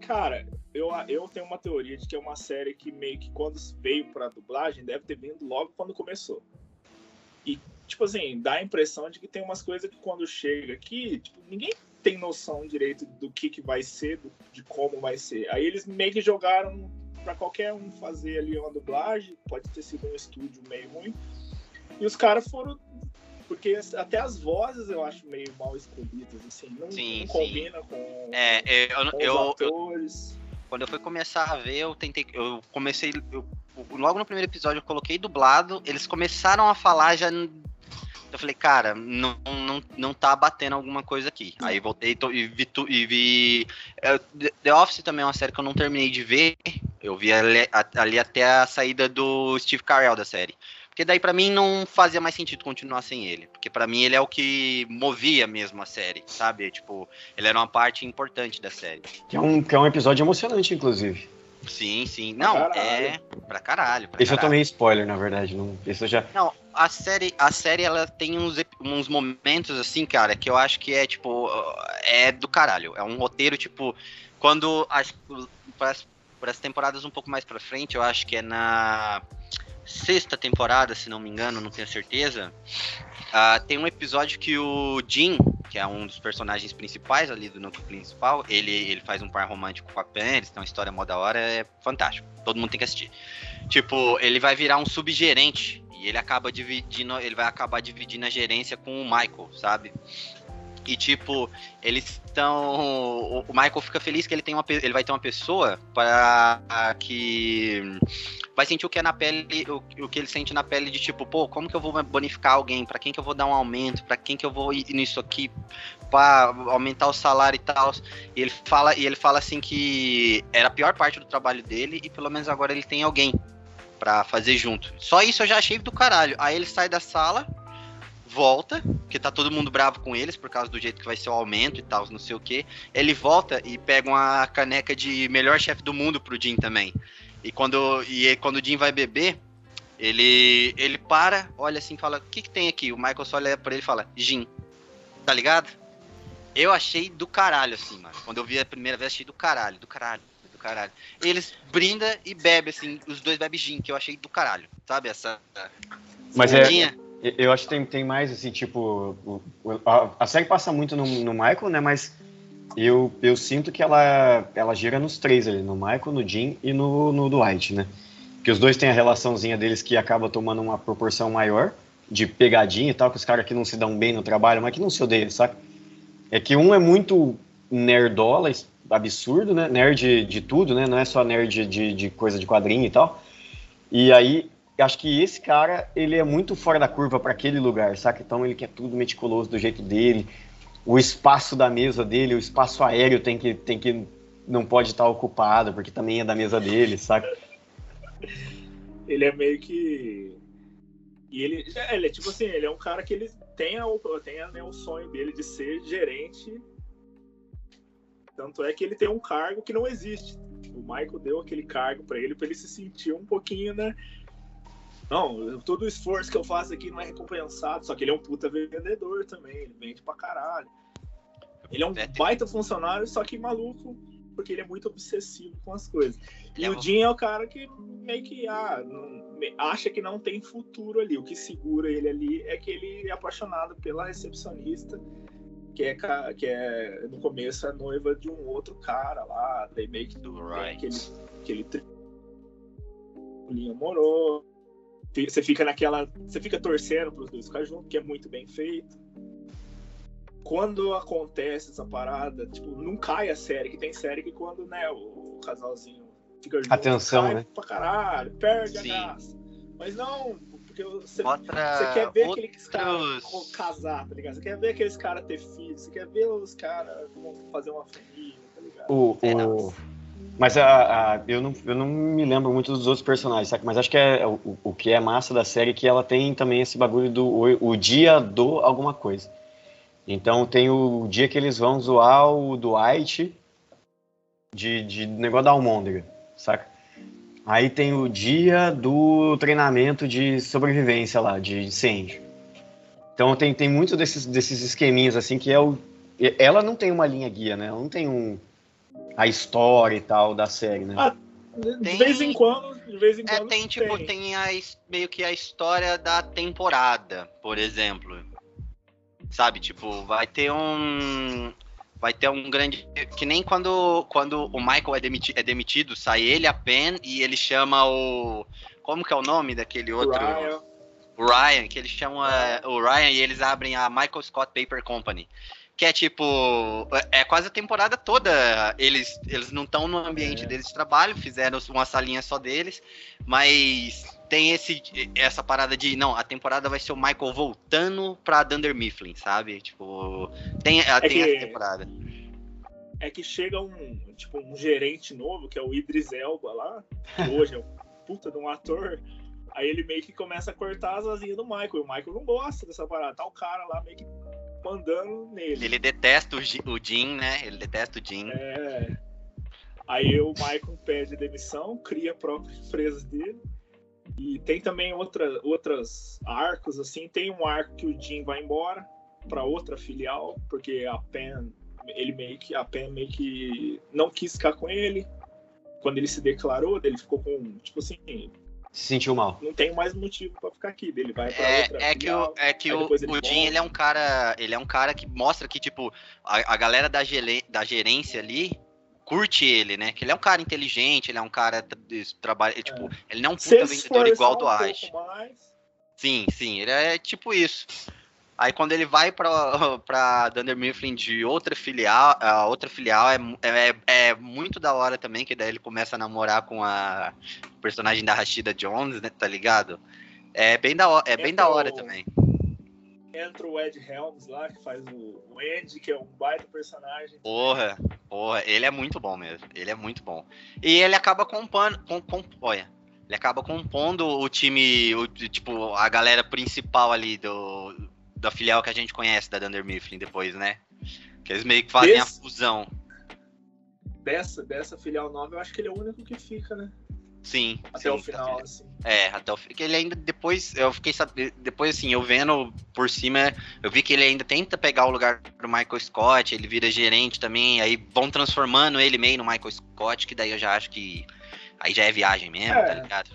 Cara, eu, eu tenho uma teoria de que é uma série que meio que quando veio pra dublagem deve ter vindo logo quando começou. E, tipo assim, dá a impressão de que tem umas coisas que quando chega aqui, tipo, ninguém tem noção direito do que, que vai ser, do- de como vai ser. Aí eles meio que jogaram pra qualquer um fazer ali uma dublagem, pode ter sido um estúdio meio ruim. E os caras foram. Porque até as vozes eu acho meio mal escolhidas, assim, não, Sim, não sim. combina com, é, é, eu, com eu, os eu, atores. quando eu fui começar a ver, eu tentei. Eu comecei. eu- logo no primeiro episódio eu coloquei dublado. Eles começaram a falar já. Eu falei, cara, não, não, não tá batendo alguma coisa aqui. Aí voltei to- e vi. tu- E vi é, The- The Office também é uma série que eu não terminei de ver. Eu vi ali, ali até a saída do Steve Carell da série. Porque daí pra mim não fazia mais sentido continuar sem ele. Porque pra mim ele é o que movia mesmo a série, sabe? Tipo, ele era uma parte importante da série. Que é um, que é um episódio emocionante, inclusive. Sim, sim. Pra Não, caralho. é pra caralho. Pra Esse eu caralho. tomei spoiler, na verdade, não, esse eu já... Não, a série, a série ela tem uns, uns momentos assim, cara, que eu acho que é tipo é do caralho. É um roteiro tipo quando acho para as temporadas um pouco mais pra frente, eu acho que é na sexta temporada, se não me engano, não tenho certeza. ah, tem um episódio que o Jim, que é um dos personagens principais ali do núcleo principal, ele, ele faz um par romântico com a Pen, eles têm uma história mó da hora, é fantástico. Todo mundo tem que assistir. Tipo, ele vai virar um subgerente e ele acaba dividindo, ele vai acabar dividindo a gerência com o Michael, sabe? E tipo, eles estão. O Michael fica feliz que ele tem uma, ele vai ter uma pessoa para que vai sentir o que é na pele, o, o que ele sente na pele de tipo, pô, como que eu vou bonificar alguém? Pra quem que eu vou dar um aumento? Pra quem que eu vou ir nisso aqui para aumentar o salário e tal? E ele fala, e ele fala assim que era a pior parte do trabalho dele e pelo menos agora ele tem alguém pra fazer junto. Só isso eu já achei do caralho. Aí ele sai da sala, volta, porque tá todo mundo bravo com eles por causa do jeito que vai ser o aumento e tal, não sei o que. Ele volta e pega uma caneca de melhor chefe do mundo pro Jim também. E quando, e quando o Jim vai beber, ele, ele para, olha assim fala: O que, que tem aqui? O Michael só olha pra ele e fala: Jim, tá ligado? Eu achei do caralho, assim, mano. Quando eu vi a primeira vez, achei do caralho, do caralho, do caralho. Eles brinda e bebe, assim, os dois bebem gin, que eu achei do caralho, sabe? Essa. Mas é. Eu acho que tem, tem mais, assim, tipo, a, a série passa muito no, no Michael, né, mas eu, eu sinto que ela, ela gira nos três ali, no Michael, no Jim e no, no Dwight, né. Que os dois têm a relaçãozinha deles que acaba tomando uma proporção maior de pegadinha e tal, que os caras que não se dão bem no trabalho, mas que não se odeiam, saca? É que um é muito nerdola, absurdo, né? Nerd de tudo, né? Não é só nerd de, de coisa de quadrinho e tal. E aí, acho que esse cara, ele é muito fora da curva para aquele lugar, saca? Então ele quer tudo meticuloso do jeito dele. O espaço da mesa dele, o espaço aéreo tem que, tem que não pode estar ocupado, porque também é da mesa dele, saca? Ele é meio que. E ele, ele é tipo assim, ele é um cara que ele tem, a, tem a, né, o sonho dele de ser gerente. Tanto é que ele tem um cargo que não existe. O Michael deu aquele cargo para ele, para ele se sentir um pouquinho, né? Não, todo o esforço que eu faço aqui não é recompensado. Só que ele é um puta vendedor também, ele vende pra caralho. Ele é um baita funcionário, só que maluco, porque ele é muito obsessivo com as coisas. E é o Jim é o cara que meio que ah, não, acha que não tem futuro ali. O que segura ele ali é que ele é apaixonado pela recepcionista, que é, que é no começo é noiva de um outro cara lá, daí meio que do right. aquele, aquele triângulo amoroso. Você fica naquela. Você fica torcendo para os dois ficar juntos, que é muito bem feito quando acontece essa parada, tipo, não cai a série, que tem série que quando, né, o, casalzinho fica junto, Atenção, cai né? pra caralho, perde Sim. a graça. Mas não, porque você, Outra... você quer ver Outros... aqueles caras casar, tá ligado? Você quer ver aqueles caras ter filhos, você quer ver os caras fazer uma família, tá ligado? O, É, o... Mas a, a, eu, não, eu não me lembro muito dos outros personagens? Mas acho que é o, o que é massa da série é que ela tem também esse bagulho do o, o dia do alguma coisa. Então tem o dia que eles vão zoar o Dwight de, de negócio da almôndega, saca? Aí tem o dia do treinamento de sobrevivência lá, de incêndio. Então tem, tem muito desses, desses esqueminhas assim que é o. Ela não tem uma linha guia, né? Ela não tem um. A história e tal da série, né? Ah, de Tem- vez em quando, de vez em É, quando. tem tipo, tem a, meio que a história da temporada, por exemplo. Sabe, tipo, vai ter um. Vai ter um grande. Que nem quando, quando o Michael é, demiti- é demitido, sai ele, a Pen, e ele chama o. Como que é o nome daquele outro? Ryan, O Ryan, que eles chamam é, o Ryan e eles abrem a Michael Scott Paper Company. Que é tipo. É quase a temporada toda. Eles, eles não estão no ambiente É. deles de trabalho, fizeram uma salinha só deles, mas tem esse, essa parada de. Não, a temporada vai ser o Michael voltando pra Dunder Mifflin, sabe? Tipo. Tem, tem que- essa temporada. é que chega um, tipo, um gerente novo, que é o Idris Elba lá, que hoje é um puta de um ator. Aí ele meio que começa a cortar as asinhas do Michael. E o Michael não gosta dessa parada. Tá o cara lá meio que mandando nele. Ele detesta o, o Jim, né? Ele detesta o Jim. É. Aí o Michael pede demissão, cria a própria empresa dele. E tem também outra, outras arcos, assim. Tem um arco que o Jim vai embora para outra filial, porque a Pen, ele meio que, a Pen meio que não quis ficar com ele. Quando ele se declarou, ele ficou com, tipo assim, Se sentiu mal. não tem mais motivo para ficar aqui. Ele vai para É, outra é que o, é que o, o Jim, ele é um cara, ele é um cara que mostra que, tipo, a, a galera da, gele- da gerência ali curte ele, né? Que ele é um cara inteligente, ele é um cara de- trabalha, tipo, ele não é um puta vendedor igual do um Ash. mais, Sim, sim, ele é tipo isso. Aí quando ele vai pra, pra Dunder Mifflin de outra filial, a outra filial é, é, é muito da hora também, que daí ele começa a namorar com a personagem da Rashida Jones, né, tá ligado? É bem da hora, é bem da hora o- também. entra o Ed Helms lá, que faz o, o Andy, que é um baita personagem. Porra, porra, ele é muito bom mesmo. Ele é muito bom. E ele acaba compondo. Com, com, olha, ele acaba compondo o time, o, tipo, a galera principal ali do, da filial que a gente conhece da Dunder Mifflin depois, né? Que eles meio que fazem Esse- a fusão. Dessa, dessa filial nova, eu acho que ele é o único que fica, né? Sim. Até sim, o final, assim. É, até o que ele ainda depois, eu fiquei sabendo, depois assim, eu vendo por cima, eu vi que ele ainda tenta pegar o lugar do Michael Scott, ele vira gerente também, aí vão transformando ele meio no Michael Scott, que daí eu já acho que aí já é viagem mesmo, É. tá ligado?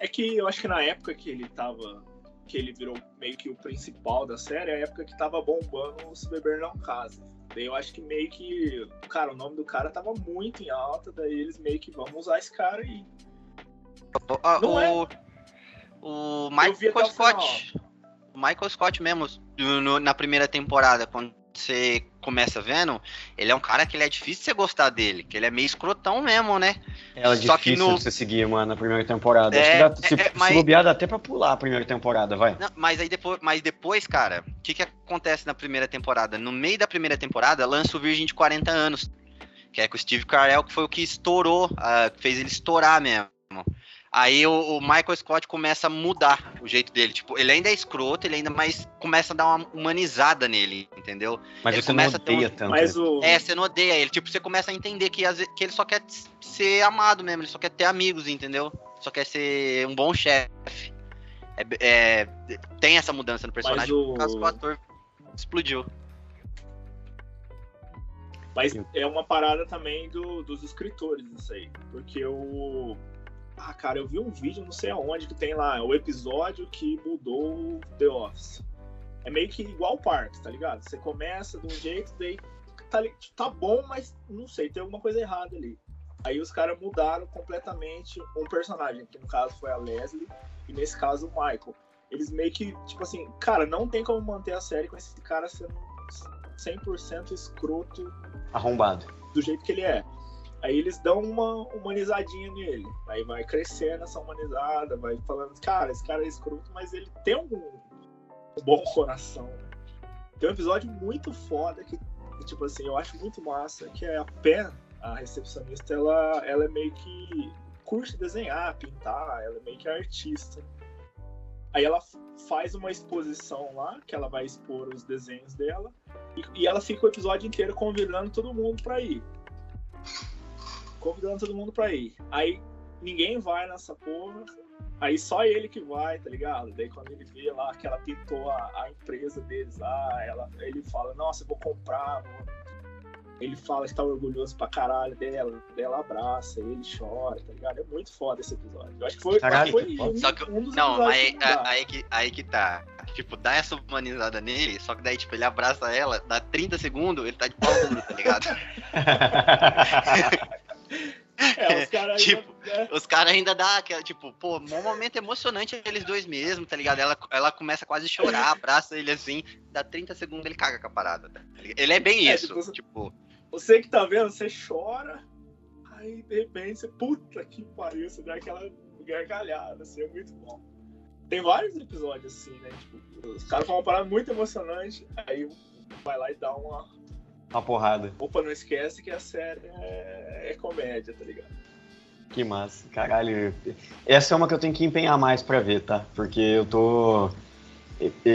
É que eu acho que na época que ele tava. Que ele virou meio que o principal da série, é a época que tava bombando o Se Beber Não Casa. Daí eu acho que meio que. Cara, o nome do cara tava muito em alta, daí eles meio que vamos usar esse cara aí. Ah, Não é. o, o vi até Michael o Scott. O Michael Scott mesmo, no- na primeira temporada, quando você começa vendo, ele é um cara que ele é difícil você gostar dele, que ele é meio escrotão mesmo, né? Ela é Só que difícil no- de você seguir, mano, na primeira temporada. É, Acho que dá, se, é, é, se mas- bobear, dá até pra pular a primeira temporada, vai. Não, mas aí depois, mas depois, cara, o que que acontece na primeira temporada? No meio da primeira temporada, lança o Virgem de 40 anos, que é com o Steve Carell, que foi o que estourou, que fez ele estourar mesmo. Aí o, o Michael Scott começa a mudar o jeito dele. Tipo, ele ainda é escroto, ele ainda mais começa a dar uma humanizada nele, entendeu? Mas Ele você não começa a ter um- odeia tanto. Mas né? o. É, você não odeia ele. Tipo, você começa a entender que, que ele só quer ser amado mesmo, ele só quer ter amigos, entendeu? Só quer ser um bom chefe. É, é, tem essa mudança no personagem o- por causa que o ator explodiu. Mas é uma parada também do- dos escritores, isso aí. Porque o. Ah, cara, eu vi um vídeo, não sei aonde, que tem lá, o episódio que mudou The Office. É meio que igual o Parks, tá ligado? Você começa de um jeito, daí tá, li- tá bom, mas não sei, tem alguma coisa errada ali. Aí os caras mudaram completamente um personagem, que no caso foi a Leslie, e nesse caso o Michael. Eles meio que, tipo assim, cara, não tem como manter a série com esse cara sendo 100% escroto Arrombado. do jeito que ele é. Aí eles dão uma humanizadinha nele. Aí vai crescendo essa humanizada, vai falando, cara, esse cara é escroto, mas ele tem um, um bom coração. Tem um episódio muito foda que, tipo assim, eu acho muito massa, que é a Pen, a recepcionista, ela, ela é meio que curte desenhar, pintar, ela é meio que artista. Aí ela faz uma exposição lá, que ela vai expor os desenhos dela, e, e ela fica o episódio inteiro convidando todo mundo pra ir. Convidando todo mundo pra ir. Aí ninguém vai nessa porra. Aí só ele que vai, tá ligado? Daí quando ele vê lá que ela pintou a, a empresa deles lá, ela, ele fala, nossa, eu vou comprar, vou... Ele fala que tá orgulhoso pra caralho dela, dela abraça, ele chora, tá ligado? É muito foda esse episódio. Eu acho que foi, Caralho, foi que um, Só que- um dos Não, aí, que mudaram. aí, que, aí que tá. Tipo, dá essa humanizada nele, só que daí, tipo, ele abraça ela, dá 30 segundos, ele tá de pau duro, tá ligado? É, os caras ainda, Tipo, né? Os caras ainda dá aquela, tipo, pô, um momento emocionante eles dois mesmo, tá ligado? Ela, ela começa quase a chorar, abraça ele assim, dá 30 segundos ele caga com a parada. tá? Ele é bem É, isso, tipo, tipo, Você que tá vendo, você chora, aí de repente você, puta que pariu, você dá aquela gargalhada, assim, é muito bom. Tem vários episódios assim, né? Tipo, os caras falam uma parada muito emocionante, aí vai lá e dá uma. Uma porrada. Opa, não esquece que a série é, é comédia, tá ligado? Que massa. Caralho. Essa é uma que eu tenho que empenhar mais pra ver, tá? Porque eu tô.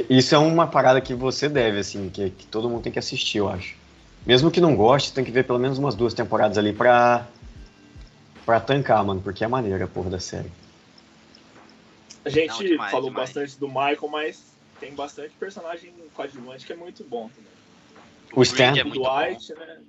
Isso é uma parada que você deve, assim, que, que todo mundo tem que assistir, eu acho. Mesmo que não goste, tem que ver pelo menos umas duas temporadas ali pra. pra tancar, mano, porque é maneira a porra da série. A gente Não, demais, falou demais. bastante do Michael, mas tem bastante personagem coadjuvante que é muito bom também. O Stan? É o muito Dwight, né?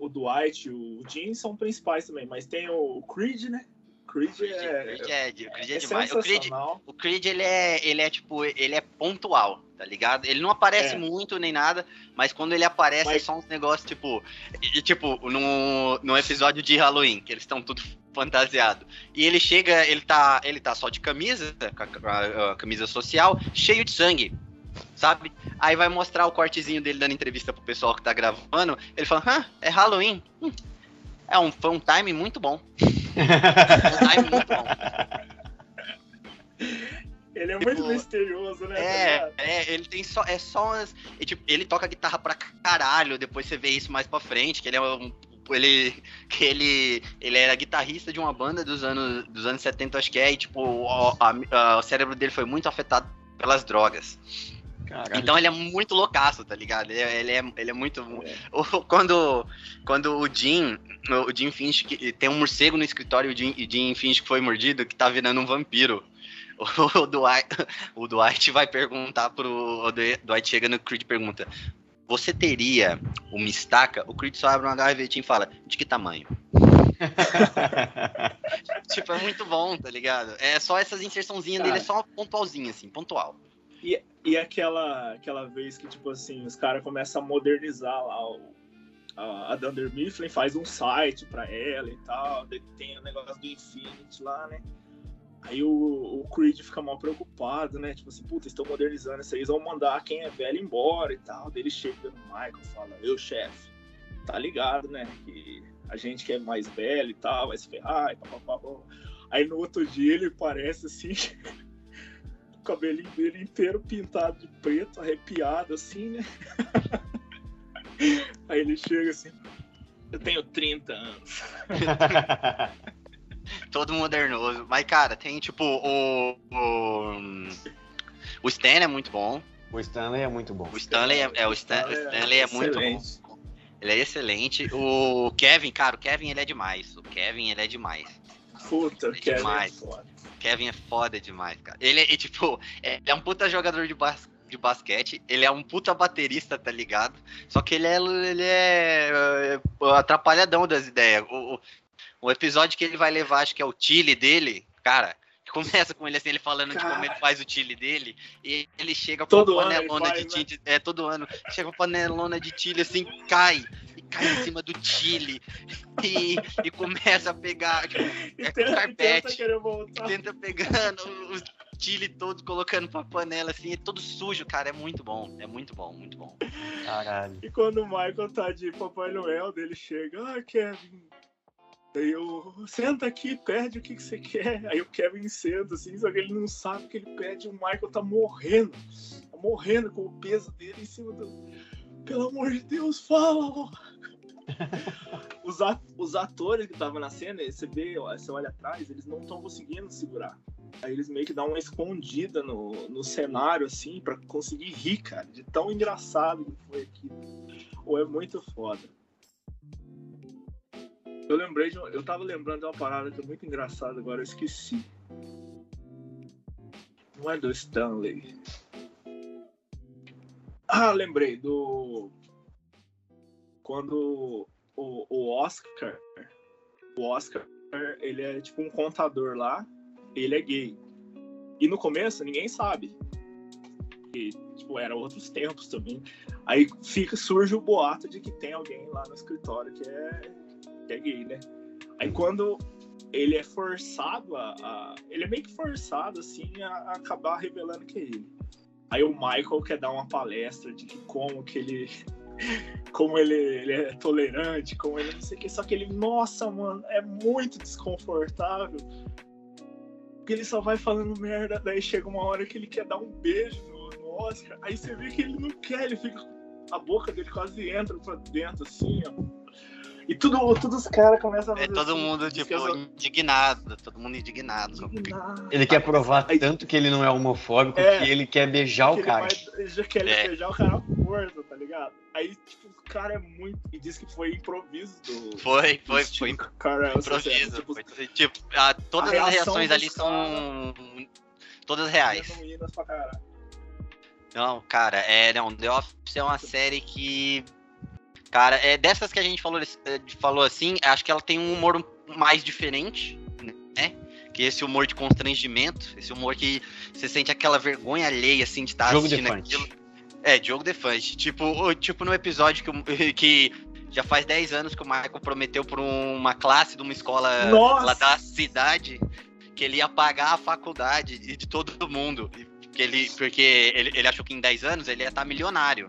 O Dwight, o Jim são principais também, mas tem o Creed, né? Creed Creed, é, Creed é, o Creed é, é demais. O Creed, o Creed, ele é, ele é, tipo, ele é pontual, tá ligado? Ele não aparece É. muito nem nada, mas quando ele aparece é Mas- só uns negócios, tipo, e, tipo, no, no episódio de Halloween, que eles estão tudo fantasiado. E ele chega, ele tá, ele tá só de camisa, com a, a- a camisa social, cheio de sangue. Sabe? Aí vai mostrar o cortezinho dele dando entrevista pro pessoal que tá gravando. Ele fala: Hã, é Halloween? Hum, é um, foi um time muito bom. Um time muito bom. Ele é Tipo, muito misterioso, né? tá É, é, ele tem só. É só umas. tipo, ele toca guitarra pra caralho, depois você vê isso mais pra frente, que ele é um. Ele, que ele, ele era guitarrista de uma banda dos anos, dos anos 70, acho que é, e tipo, o, a- a- o cérebro dele foi muito afetado pelas drogas. Caralho. Então ele é muito loucaço, tá ligado? Ele é, ele é, ele é muito. É. Quando, quando o Jim, o Jim finge que tem um morcego no escritório e o Jim, o Jim finge que foi mordido, que tá virando um vampiro. O Dwight, o Dwight vai perguntar pro. O Dwight chega no Creed e pergunta: Você teria uma estaca? O Creed só abre uma gavetinha e fala: De que tamanho? tipo, é muito bom, tá ligado? É só essas inserçãozinhas dele, é só pontualzinha, assim, pontual. E, e aquela, aquela vez que, tipo assim, os caras começam a modernizar lá o- a, a Dunder Mifflin faz um site pra ela e tal, tem o negócio do Infinity lá, né? Aí o, o Creed fica mal preocupado, né? Tipo assim, puta, estão modernizando isso aí, eles vão mandar quem é velho embora e tal. Daí ele chega no Michael fala, eu, chefe, tá ligado, né? Que a gente que é mais velho e tal, vai se ferrar e papapá. Aí no outro dia ele parece assim, cabelinho dele inteiro pintado de preto, arrepiado assim, né? Aí ele chega assim, eu tenho 30 anos. Todo modernoso. Mas, cara, tem tipo o. O, o Stan é muito bom. O Stanley é muito bom. O Stanley é, é o, Stan, o Stanley é muito bom. Ele é excelente. O Kevin, cara, o Kevin ele é demais. O Kevin ele é demais. Puta, Ele é Kevin é demais. foda. Kevin é foda demais, cara. Ele é, tipo, é, ele é um puta jogador de, bas de basquete, ele é um puta baterista, tá ligado? Só que ele é, ele é, é, atrapalhadão das ideias. O, o, episódio que ele vai levar, acho que é o Chile dele, cara. Começa com ele assim, ele falando de como ele faz o chile dele, e ele chega com Todo uma ano ele panelona faz, de né? chile, é todo ano, chega com panelona de chile assim, cai, cai em cima do chile, e, e começa a pegar, tipo, é com tenta, tenta carpete, tenta pegando os chile todos, colocando pra panela, assim, é todo sujo, cara, é muito bom, é muito bom, muito bom. Caralho. E quando o Michael tá de Papai Noel, dele chega, ah, Kevin. Daí eu, senta aqui, pede o que, que você quer. Aí o Kevin senta, assim, só que ele não sabe o que ele pede. O Michael tá morrendo. Tá morrendo com o peso dele em cima do. Pelo amor de Deus, fala! os, a- os atores que estavam na cena, você vê, ó, você olha atrás, eles não estão conseguindo segurar. Aí eles meio que dão uma escondida no, no cenário, assim, pra conseguir rir, cara, de tão engraçado que foi aquilo. Ou é muito foda. Eu lembrei de. Eu tava lembrando de uma parada que é muito engraçada, agora eu esqueci. Não é do Stanley. Ah, lembrei, do. Quando o, o Oscar. O Oscar, ele é tipo um contador lá, ele é gay. E no começo ninguém sabe. E, tipo, era outros tempos também. Aí fica, surge o boato de que tem alguém lá no escritório que é, que é gay, né? Aí quando ele é forçado a, a- Ele é meio que forçado, assim, a, a acabar revelando que é ele. Aí o Michael quer dar uma palestra de como que ele. Como ele, ele é tolerante, como ele não sei o que. Só que ele, nossa, mano, é muito desconfortável. Porque ele só vai falando merda, daí chega uma hora que ele quer dar um beijo no, no Oscar. Aí você vê que ele não quer, ele fica. A boca dele quase entra pra dentro, assim, ó. E tudo, todos os caras começam a É todo assim, mundo, tipo, eu indignado, todo mundo indignado. indignado. Ele quer provar Aí- tanto que ele não é homofóbico É. que ele quer beijar que o cara. Ele vai, já quer É. beijar o cara força, tá ligado? Aí, tipo, o cara é muito. E diz que foi improviso do. Foi, foi, do foi Carell, improviso. tipo, Foi, tipo, a- todas a as reações ali são todas reais. pra caralho. Não, cara, é, não, The Office é uma série que. Cara, é dessas que a gente falou, eh, falou assim, acho que ela tem um humor mais diferente, né? Que esse humor de constrangimento, esse humor que você sente aquela vergonha alheia, assim, de estar Jogo assistindo defante. aquilo. É, jogo defante. Tipo, tipo no episódio que, que já faz 10 anos que o Michael prometeu por uma classe de uma escola Nossa! lá da cidade que ele ia pagar a faculdade de de todo mundo. Que ele, porque ele, ele achou que em 10 anos ele ia estar milionário.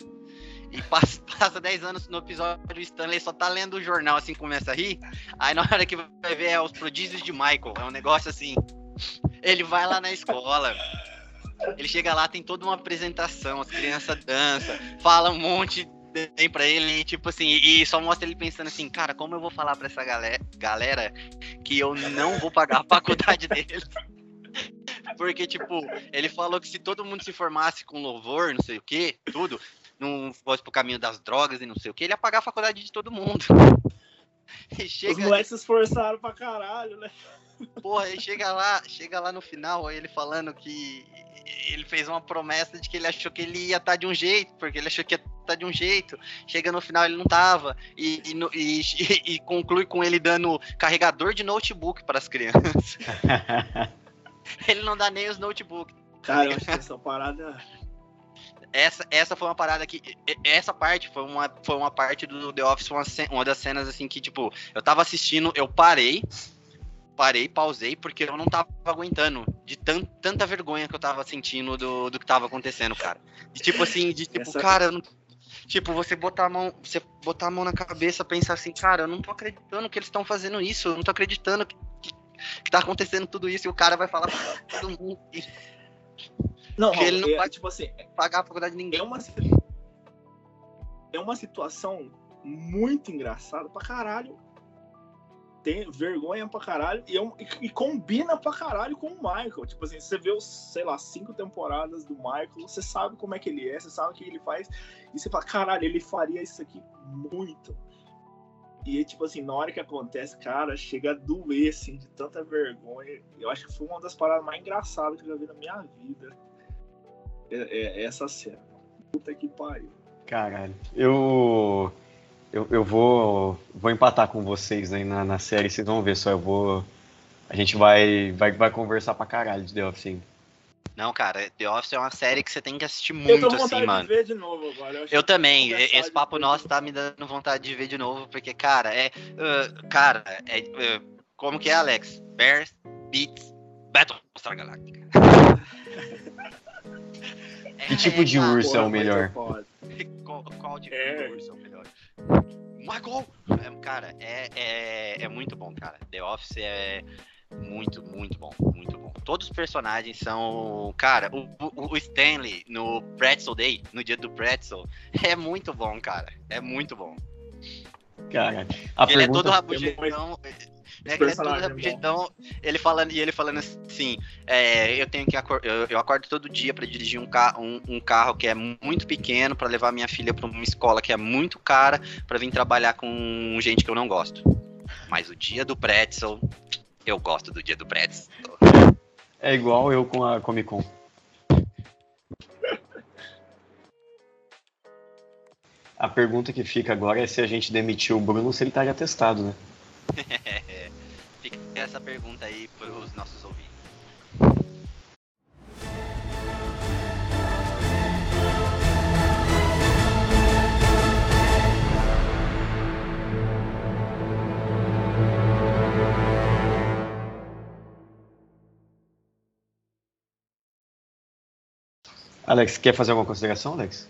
E passa, passa 10 anos no episódio, o Stanley só tá lendo o jornal, assim, começa a rir. Aí na hora que vai ver é os prodígios de Michael. É um negócio assim. Ele vai lá na escola. Ele chega lá, tem toda uma apresentação, as crianças dançam, fala um monte tem pra ele, tipo assim, e só mostra ele pensando assim, cara, como eu vou falar pra essa galera, galera que eu não vou pagar a faculdade deles? Porque, tipo, ele falou que se todo mundo se formasse com louvor, não sei o que, tudo, não fosse pro caminho das drogas e não sei o que, ele ia pagar a faculdade de todo mundo. E Os chega, moleques se esforçaram pra caralho, né? porra, aí chega lá, chega lá no final, aí ele falando que ele fez uma promessa de que ele achou que ele ia estar de um jeito, porque ele achou que ia estar de um jeito. Chega no final ele não tava. E, e no- e- e- e conclui com ele dando carregador de notebook para as crianças. ele não dá nem os notebooks. Cara, eu acho que essa parada. Essa, essa foi uma parada que. Essa parte foi uma, foi uma parte do The Office, uma, uma das cenas assim que, tipo, eu tava assistindo, eu parei, parei, pausei, porque eu não tava aguentando de tan, tanta vergonha que eu tava sentindo do, do que tava acontecendo, cara. De tipo assim, de tipo, essa... cara, eu não, Tipo, você botar a mão, você botar a mão na cabeça, pensar assim, cara, eu não tô acreditando que eles estão fazendo isso, eu não tô acreditando que, que, que, tá acontecendo tudo isso, e o cara vai falar pra todo mundo. Não, que ele não é, vai tipo assim, pagar a faculdade de ninguém. É uma, é uma situação muito engraçada pra caralho. Tem vergonha pra caralho e, é um, e, e, combina pra caralho com o Michael. Tipo assim, você vê os, sei lá, cinco temporadas do Michael, você sabe como é que ele é, você sabe o que ele faz, e você fala, caralho, ele faria isso aqui muito. E tipo assim, na hora que acontece, cara, chega a doer, assim, de tanta vergonha. Eu acho que foi uma das paradas mais engraçadas que eu já vi na minha vida. É, é, essa cena. Puta que pariu. Caralho. Eu. Eu, eu vou, vou empatar com vocês aí na, na série, vocês vão ver só. Eu vou. A gente vai, vai, vai conversar pra caralho de The Office Não, cara, The Office é uma série que você tem que assistir muito, eu tô assim, mano. De ver de novo agora. Eu, eu também. Esse papo nosso tá me dando vontade de ver de novo, porque, cara, é. Uh, cara, é. Uh, como que é, Alex? Bears, Beats, Battlestar Galactica. que tipo de urso é o melhor? qual, qual tipo é. de urso é o melhor? Michael! É, cara, é, é, é muito bom, cara. The Office é muito, muito bom, muito bom. Todos os personagens são. Cara, o, o, o, Stanley no Pretzel Day, no dia do Pretzel, é muito bom, cara. É muito bom. Cara, a ele é todo rabugentão. É, ele é todo é rabugentão. Ele falando, e ele falando assim: é, eu tenho que acor eu, eu, acordo todo dia para dirigir um, ca um, um, carro que é muito pequeno, para levar minha filha para uma escola que é muito cara, para vir trabalhar com gente que eu não gosto. Mas o dia do Pretzel, eu gosto do dia do Pretzel. É igual eu com a Comic Con. A pergunta que fica agora é se a gente demitiu o Bruno se ele estaria atestado, né? fica essa pergunta aí para os nossos ouvintes. Alex, quer fazer alguma consideração, Alex?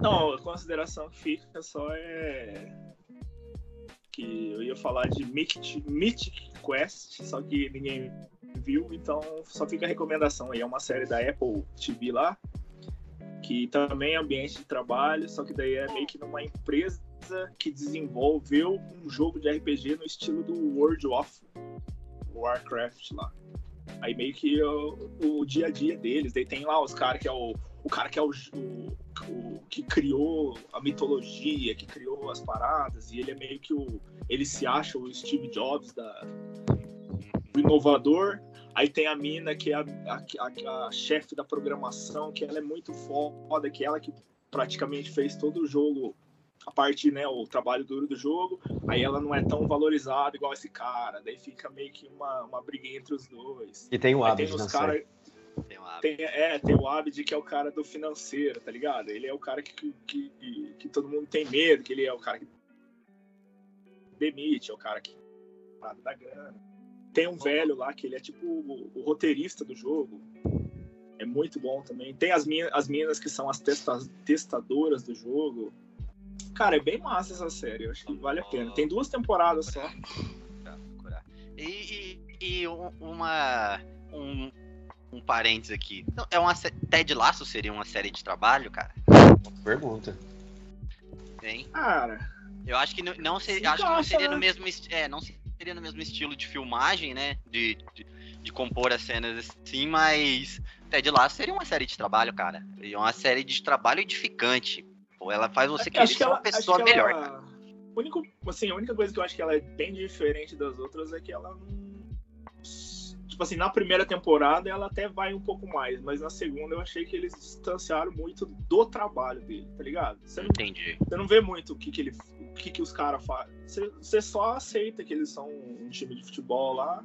Não, a consideração que fica só é ia falar de Mythic, Mythic Quest, só que ninguém viu, então só fica a recomendação aí. É uma série da Apple TV lá, que também é ambiente de trabalho, só que daí é meio que numa empresa que desenvolveu um jogo de RPG no estilo do World of Warcraft lá. Aí meio que o, o dia a dia deles, daí tem lá os caras que é o, o cara que é o, o, o, que criou a mitologia, que criou as paradas, e ele é meio que o. Ele se acha o Steve Jobs da, o inovador. Aí tem a mina que é a, a, a chefe da programação, que ela é muito foda, que é ela que praticamente fez todo o jogo a parte, né, o trabalho duro do jogo, aí ela não é tão valorizada igual esse cara, daí fica meio que uma, uma briga entre os dois. E tem o Abid tem cara, tem, o Abid. tem É, tem o Abid que é o cara do financeiro, tá ligado? Ele é o cara que, que, que, que todo mundo tem medo, que ele é o cara que demite, é o cara que da grana. Tem um velho lá que ele é tipo o, o roteirista do jogo. É muito bom também. Tem as, minas, as minas que são as testa, testadoras do jogo. Cara, é bem massa essa série. Eu acho que vale a pena. Tem duas temporadas só. E, e, e uma. Um, um parênteses aqui. É uma Ted Laço seria uma série de trabalho, cara? Pergunta. Hein? Cara. Eu acho que não, não seria, acho que não seria no mesmo é, não seria no mesmo estilo de filmagem, né? De, de, de, compor as cenas assim, mas Ted Laço seria uma série de trabalho, cara. E uma série de trabalho edificante. Pô, ela faz você querer ser uma pessoa melhor, ela... cara. Único, assim, a única coisa que eu acho que ela é bem diferente das outras é que ela não. Tipo assim, na primeira temporada ela até vai um pouco mais, mas na segunda eu achei que eles distanciaram muito do trabalho dele, tá ligado? Você não, Entendi. Você não vê muito o que, que, ele, o que, que os caras fazem. Você, só aceita que eles são um time de futebol lá.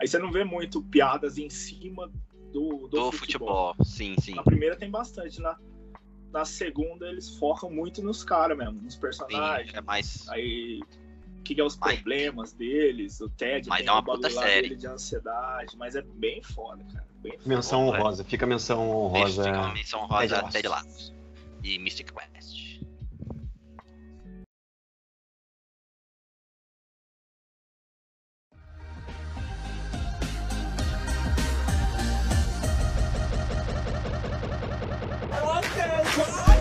Aí você não vê muito piadas em cima do, do, do futebol. futebol. Sim, sim. Na primeira tem bastante, na, na segunda eles focam muito nos caras mesmo, nos Sim, personagens. é mais. Aí, o que, que é os Mas- problemas deles, o Ted Mas tem é uma puta série. dele de ansiedade, mas é bem foda, cara. Bem foda. Menção Bom, honrosa, fica menção honrosa. Fica uma menção Ted rosa Lasso. Ted Lasso. E Mystic Quest. What?